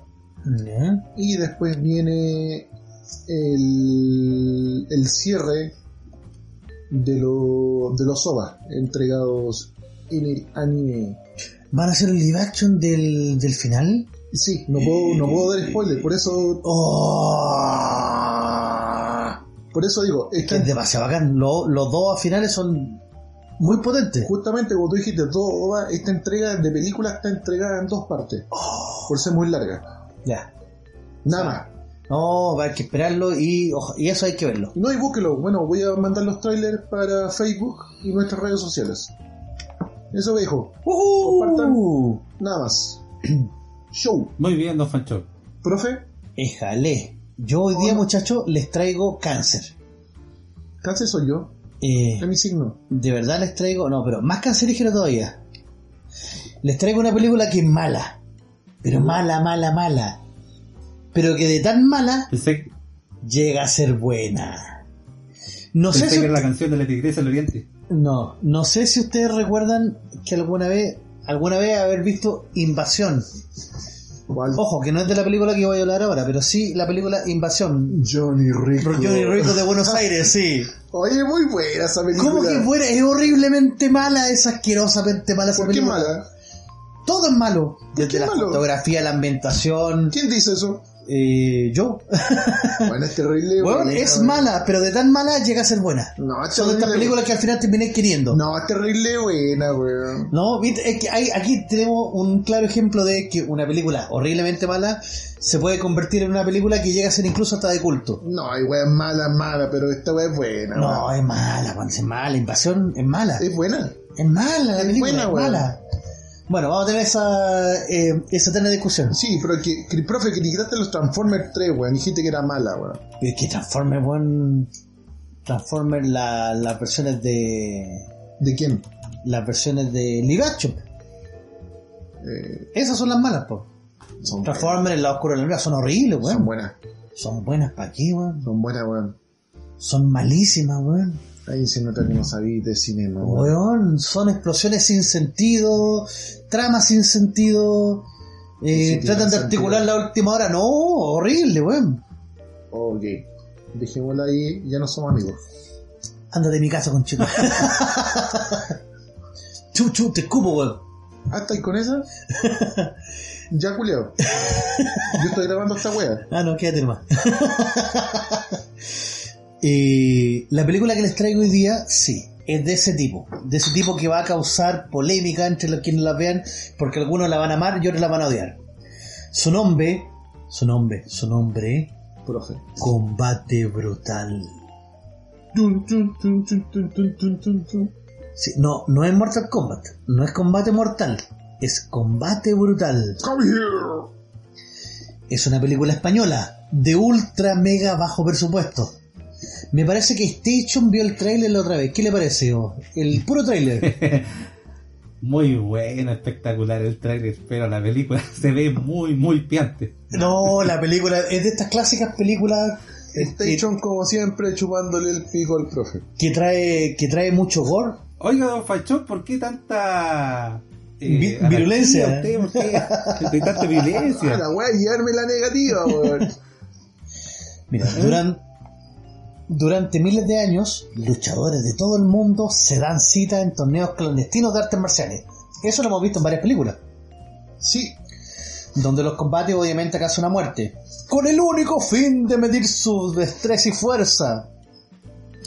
y después viene el, el cierre de, lo- de los OVA entregados en el anime. ¿Van a hacer el live action del, del final? Sí, no puedo, no puedo dar spoiler, por eso, ¡Oh! Por eso digo, es Que es demasiado bacán. Lo- los dos finales son muy potentes. justamente como tú dijiste, todo esta entrega de película está entregada en dos partes, por ser muy larga. Ya. Nada más. No, va a hay que esperarlo y, eso hay que verlo. No, y búsquelo. Bueno, voy a mandar los trailers para Facebook y nuestras redes sociales. Eso viejo, ¡Uh! nada más. Show. Muy bien, don Fancho. Profe, Éjale. Yo hoy día, muchachos, les traigo cáncer. Cáncer soy yo. Eh, Es mi signo. de verdad les traigo, no, pero más cancerígeno todavía. Les traigo una película que es mala, pero mala, mala, mala. Pero que de tan mala Pensé, llega a ser buena. No sé si que era la canción de la Tigresa del Oriente. no, no sé si ustedes recuerdan que alguna vez, alguna vez haber visto Invasión. ¿Cuál? Ojo, que no es de la película que voy a hablar ahora, pero sí la película Invasión. Johnny Rico. Johnny Rico de Buenos Aires, sí. Oye, muy buena esa película. ¿Cómo que fuera? Es horriblemente mala, es asquerosamente mala esa ¿Por qué película. mala? Todo es malo. qué Desde la malo? fotografía, la ambientación. ¿Quién dice eso? Eh, yo. Bueno, es terrible. Bueno, es weón. mala, pero de tan mala llega a ser buena. No, es Son estas películas que al final terminé queriendo. No, es terrible buena, weón. No, ¿viste? es que hay, aquí tenemos un claro ejemplo de que una película horriblemente mala se puede convertir en una película que llega a ser incluso hasta de culto. No, hay weón mala, mala, pero esta weón es buena. No, weón. es mala, Juan, es mala. Invasión es mala. Es buena. Es mala la Es película, buena, es weón. Bueno, vamos a tener esa, eh, esa eterna discusión. Sí, pero que, que profe, criticaste los Transformers 3, weón. Dijiste que era mala, weón. Es que Transformers, buen Transformers, la- las versiones de. ¿De quién? Las versiones de live action. Eh, Esas son las malas, po. son, Transformers la oscura de la luna son horribles, weón. son buenas. Son buenas para aquí, weón. Son buenas, weón. Son malísimas, weón. Ahí se nota que no sabéis de cinema, weón. Son explosiones sin sentido, tramas sin sentido. eh, tratan de articular sentido. la última hora. No, horrible, weón. Ok. Dejémosla ahí, ya no somos amigos. Anda de mi casa, con chico. Chuchu, te escupo, weón. ¿Ah, estáis con esa? ya, culiao. Yo estoy grabando esta wea. Ah, no, quédate nomás. Eh, la película que les traigo hoy día, sí, es de ese tipo, de ese tipo que va a causar polémica entre los quienes la vean, porque algunos la van a amar y otros la van a odiar. Su nombre, su nombre, su nombre, Profe. Combate Brutal. No, no es Mortal Kombat, no es combate mortal, es combate brutal. Come here. Es una película española de ultra mega bajo presupuesto me parece que Station vio el tráiler la otra vez. ¿Qué le pareció? El puro tráiler. Muy bueno, espectacular el trailer, pero la película se ve muy, muy piante. No, la película es de estas clásicas películas eh, Station, como siempre, chupándole el pico al profe. que trae que trae mucho gore. Oiga, don Fachón, ¿por qué tanta... eh, virulencia. usted? ¿Por qué tanta Ah, violencia? la wea, llevarme la negativa, weón. Mira, duran- durante miles de años, luchadores de todo el mundo se dan cita en torneos clandestinos de artes marciales. Eso lo hemos visto en varias películas. Sí, donde los combates obviamente causan una muerte, con el único fin de medir su destreza y fuerza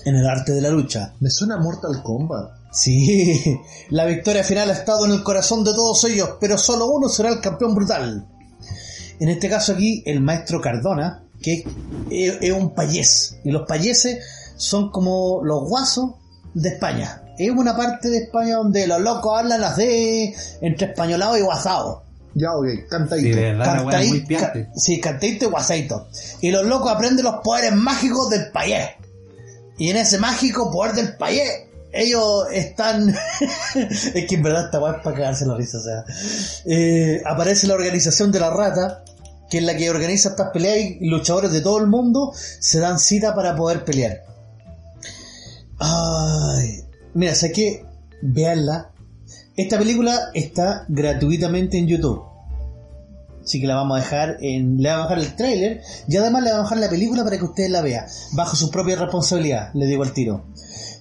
en el arte de la lucha. me suena Mortal Kombat. Sí, la victoria final ha estado en el corazón de todos ellos, pero solo uno será el campeón brutal. En este caso aquí, el maestro Cardona, que es, es un payés, y los payeses son como los guasos de España. Es una parte de España donde los locos hablan las de entre españolado y guasado. Ya, ok, Sí, cantadito. de verdad, muy ca- sí, cantadito y guasaito. Y los locos aprenden los poderes mágicos del payés. Y en ese mágico poder del payés, ellos están. es que en verdad esta weá es para cagarse la risa. O sea, Eh, aparece la organización de la rata, que es la que organiza estas peleas y luchadores de todo el mundo se dan cita para poder pelear. Ay, mira, sé que veanla. Esta película está gratuitamente en YouTube. Así que la vamos a dejar en. Le vamos a dejar el tráiler y además le vamos a dejar la película para que ustedes la vean. Bajo su propia responsabilidad, le digo al tiro.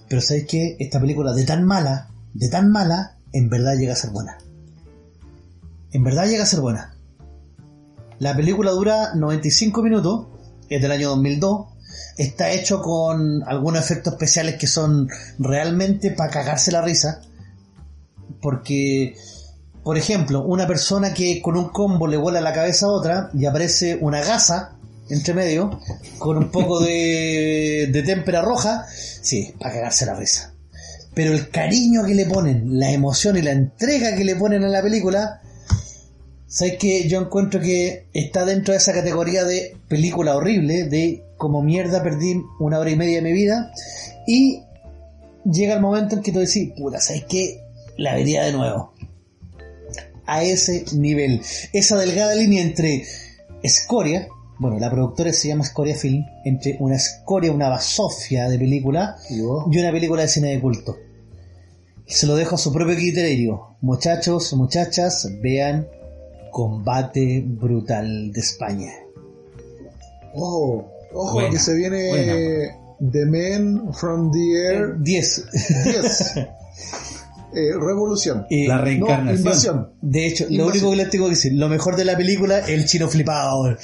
Pero sabéis que esta película de tan mala, de tan mala, en verdad llega a ser buena. En verdad llega a ser buena. La película dura 95 minutos, es del año 2002. Está hecho con algunos efectos especiales que son realmente para cagarse la risa. Porque, por ejemplo, una persona que con un combo le vuela la cabeza a otra y aparece una gasa entre medio con un poco de, de témpera roja, sí, para cagarse la risa. Pero el cariño que le ponen, la emoción y la entrega que le ponen a la película, ¿sabes que Yo encuentro que está dentro de esa categoría de película horrible, de como mierda perdí una hora y media de mi vida, Y llega el momento en que tú decís, puta, ¿sabes qué? La vería de nuevo. A ese nivel. Esa delgada línea entre escoria, bueno, la productora se llama Escoria Film, entre una escoria, una basofia de película Yo, y una película de cine de culto. Se lo dejo a su propio criterio. Muchachos, muchachas, vean Combate Brutal de España. Ojo, ojo, Buena, que se viene buena. The Men from the Air 10. 10. Eh, revolución. Eh, La No, reencarnación. invasión. de hecho, lo único que les tengo que decir, lo mejor de la película, el chino flipado.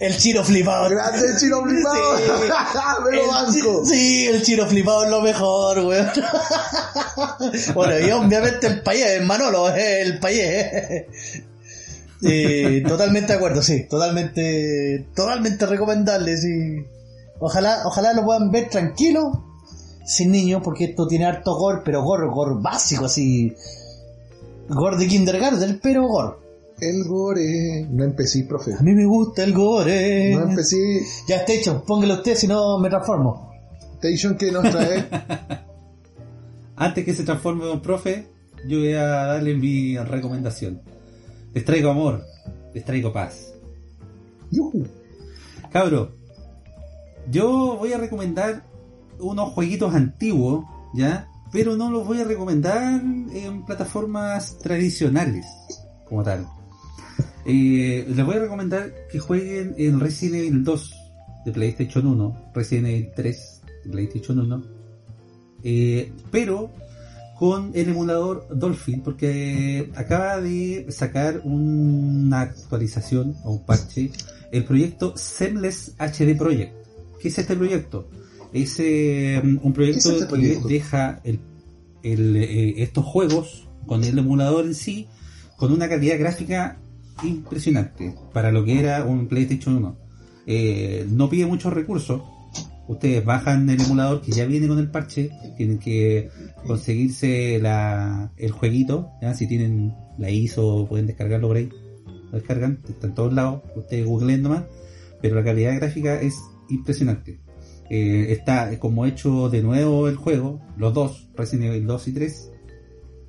El chino flipado. Grande chino flipado. Me lo El banco. chi- Sí, el chino flipado es lo mejor, weón. bueno, y obviamente el el Manolo, eh, el país. Eh. Eh, totalmente de acuerdo, sí, totalmente, totalmente recomendable, sí. Ojalá, ojalá lo puedan ver tranquilo, sin niños, porque esto tiene harto gore, pero gore, gore básico, así. Gore de kindergarten, pero gore. El gore. No empecé, profe. A mí me gusta el gore. No empecé. Ya está hecho, póngalo usted, si no me transformo. Station que nos trae. Antes que se transforme en un profe, yo voy a darle mi recomendación. Les traigo amor, les traigo paz. Yujú. Cabro, yo voy a recomendar unos jueguitos antiguos, ¿ya? Pero no los voy a recomendar en plataformas tradicionales, como tal. Eh, les voy a recomendar que jueguen en Resident Evil 2 de PlayStation 1, Resident Evil 3 de PlayStation 1, eh, pero con el emulador Dolphin, porque acaba de sacar una actualización o un parche el proyecto Semless HD Project. ¿Qué es este proyecto? Es eh, un proyecto ¿Qué es este proyecto? que deja el- el, eh, estos juegos con el emulador en sí con una calidad gráfica impresionante para lo que era un PlayStation 1. Eh, no pide muchos recursos. Ustedes bajan el emulador que ya viene con el parche, tienen que conseguirse la, el jueguito, ¿ya? si tienen la ISO pueden descargarlo por ahí, lo descargan, está en todos lados, ustedes googleen nomás, pero la calidad gráfica es impresionante. Eh, está como hecho de nuevo el juego, los dos, Resident Evil 2 y 3.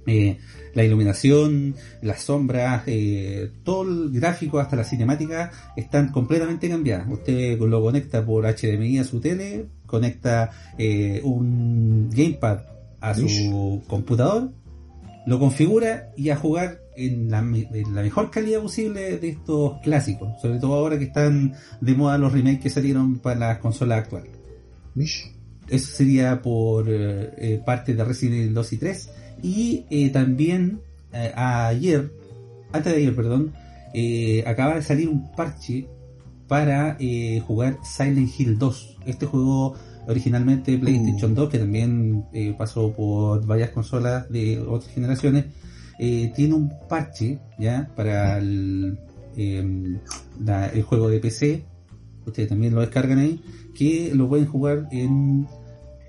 Eh, la iluminación, las sombras, eh, todo el gráfico hasta la cinemática están completamente cambiadas. Usted lo conecta por HDMI a su tele, conecta eh, un gamepad a su computador, lo configura y a jugar en la, me- en la mejor calidad posible de estos clásicos, sobre todo ahora que están de moda los remakes que salieron para las consolas actuales. Eso sería por eh, parte de Resident Evil 2 y 3. Y eh, también eh, ayer, antes de ayer, perdón, eh, acaba de salir un parche para eh, jugar Silent Hill 2. Este juego originalmente de PlayStation 2, que también pasó por varias consolas de otras generaciones, tiene un parche ya para el, la- el juego de PC. Ustedes también lo descargan ahí, que lo pueden jugar en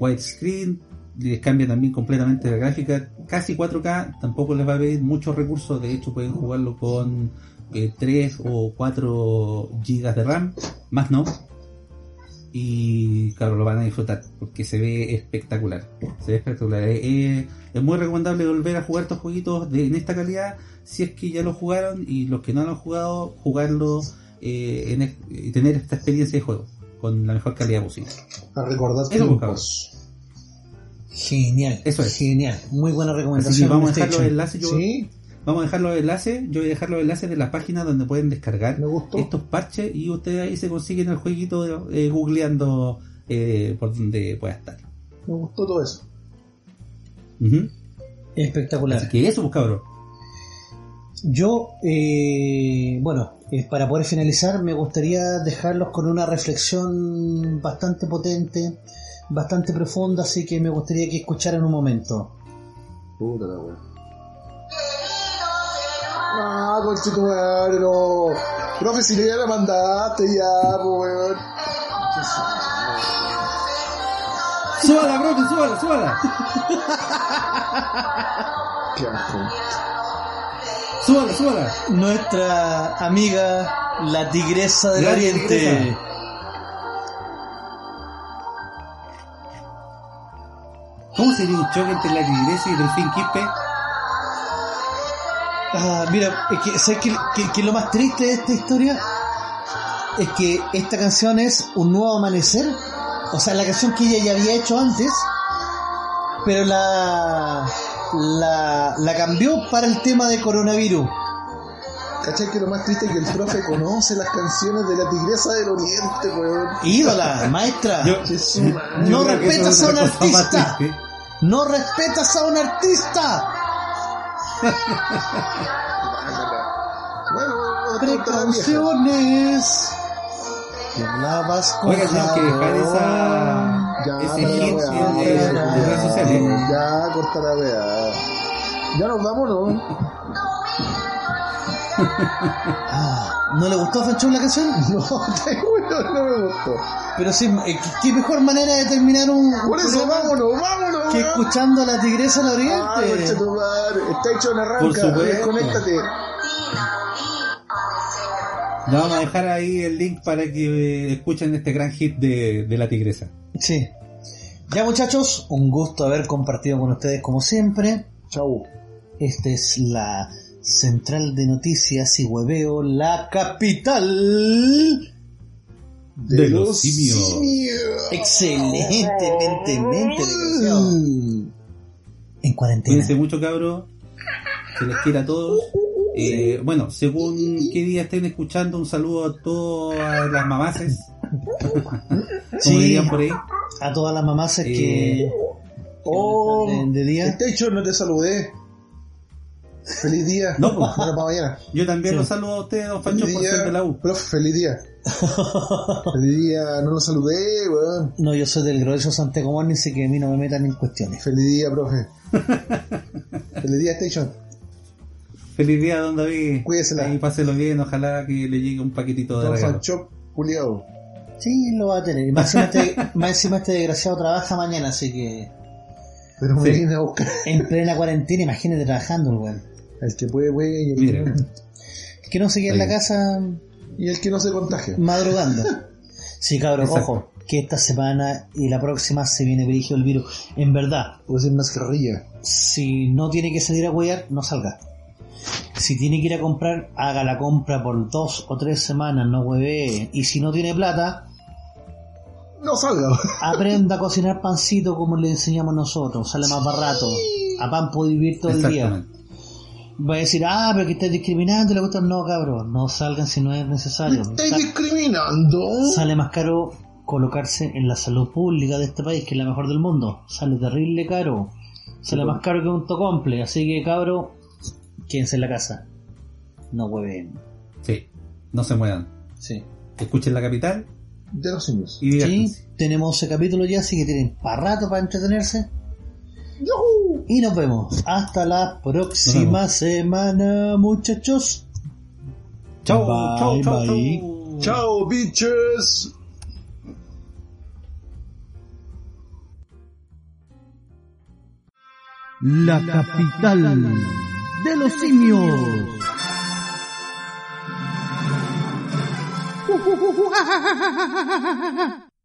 widescreen, les cambia también completamente la gráfica, casi 4K, tampoco les va a pedir muchos recursos, de hecho pueden jugarlo con eh, 3 o 4 gigas de RAM, más no. Y claro, lo van a disfrutar porque se ve espectacular. Se ve espectacular. Eh, eh, es muy recomendable volver a jugar estos jueguitos de, en esta calidad si es que ya lo jugaron y los que no lo han jugado, jugarlo eh, en y tener esta experiencia de juego con la mejor calidad posible. A recordar Eso. Genial. Eso es. Genial. Muy buena recomendación. vamos a dejar los enlaces. Yo, Sí, Vamos a dejar los enlaces. Yo voy a dejar los enlaces de la página donde pueden descargar estos parches y ustedes ahí se consiguen el jueguito eh, googleando eh, por donde pueda estar. Me gustó todo eso. Ujú. Espectacular. Así que eso, pues cabrón. Yo, eh, bueno, eh, para poder finalizar, me gustaría dejarlos con una reflexión bastante potente, bastante profunda, así que me gustaría que escucharan un momento. Puta la wea. Ah, conchetumare, no. Profe, si le ya la mandaste ya, po, weón. ¡Súbala, profe! ¡Súbala, súbala! Qué asco. ¡Súbala, súbala! Nuestra amiga, la tigresa del La oriente. tigresa. Sería un choque entre la tigresa y Delfín Quispe? Ah, mira, es que, ¿sabes qué, qué- qué es lo más triste de esta historia? Es que esta canción es un nuevo amanecer. O sea, la canción que ella ya había hecho antes, pero la, la, la cambió para el tema de coronavirus. ¿Cachai que lo más triste es que el profe conoce las canciones de la tigresa del oriente, weón? Ídola, maestra. Yo-. No respetas es a un artista. No respetas a un artista. Bueno. Precauciones. Que hablabas con Oiga, tenemos que dejar esa, Ya, ese hit en, ya, redes sociales. Ya, corta la weá. Ya nos vamos, ¿no? Ah, ¿No le gustó a Fanchón la canción? No, te juro, no me gustó. Pero sí, eh, ¿qué- ¿qué mejor manera de terminar un, un Por eso, programa vámonos, vámonos. que weón. escuchando a la tigresa del Ah, oriente? concha tu madre. Está hecho en Por arranca. supuesto. Desconéctate. Le vamos a dejar ahí el link para que eh, escuchen este gran hit de, de la tigresa. Sí. Ya muchachos, un gusto haber compartido con ustedes como siempre. Chau. Esta es la central de noticias y hueveo, la capital. De los simios. Excelentemente. En cuarentena. Cuídense mucho, cabros. Se les quiera a todos. Eh, bueno, según qué día estén escuchando, un saludo a todas las mamaces. Como Sí. dirían por ahí. A todas las que Eh, Oh, de, de día. Está hecho, no te saludé. Feliz día. No, pues. Para mañana. Yo también Sí. los saludo a ustedes, don Fancho, Feliz por ser de la U. Profe, feliz día. Feliz día, no lo saludé, weón. No, yo soy del grueso Santiago Morning, así que a mí no me metan en cuestiones. Feliz día, profe. feliz día, Station. Feliz día, don David. Cuídesela. Ahí páselo bien, ojalá que le llegue un paquetito de regalo. Fanchop, Juliado. Sí, lo va a tener. Y Más encima, este, más encima este desgraciado trabaja mañana, así que Pero me Sí. viene a buscar. en plena cuarentena, imagínate trabajando el weón. El que puede, puede. Y el, Mire. Es que no se queda en la casa y el que no se contagia. madrugando. Sí, cabrón, Exacto. ojo, que esta semana y la próxima se viene dirigio el virus. En verdad, Puede ser mascarilla. si no tiene que salir a huear, no salga. Si tiene que ir a comprar, haga la compra por dos o tres semanas, no hueve. Y si no tiene plata, No salga. aprenda a cocinar pancito como le enseñamos nosotros, sale más barato. A pan puede vivir todo el día. Va a decir, ah, pero que estás discriminando, le gustan. No, cabrón, no salgan si no es necesario. ¿Estáis Sa- discriminando? sale más caro colocarse en la salud pública de este país, que es la mejor del mundo. Sale terrible caro. Sale más caro que un tocomple. Así que, cabro, quédense en la casa. No hueven. Sí, no se muevan. Sí. Escuchen la capital De los simios. y Sí, tenemos ese capítulo ya, así que tienen para rato para entretenerse. Y nos vemos. Hasta la próxima semana, muchachos. Chau, bye. chau. Chao, bitches. La capital de los simios.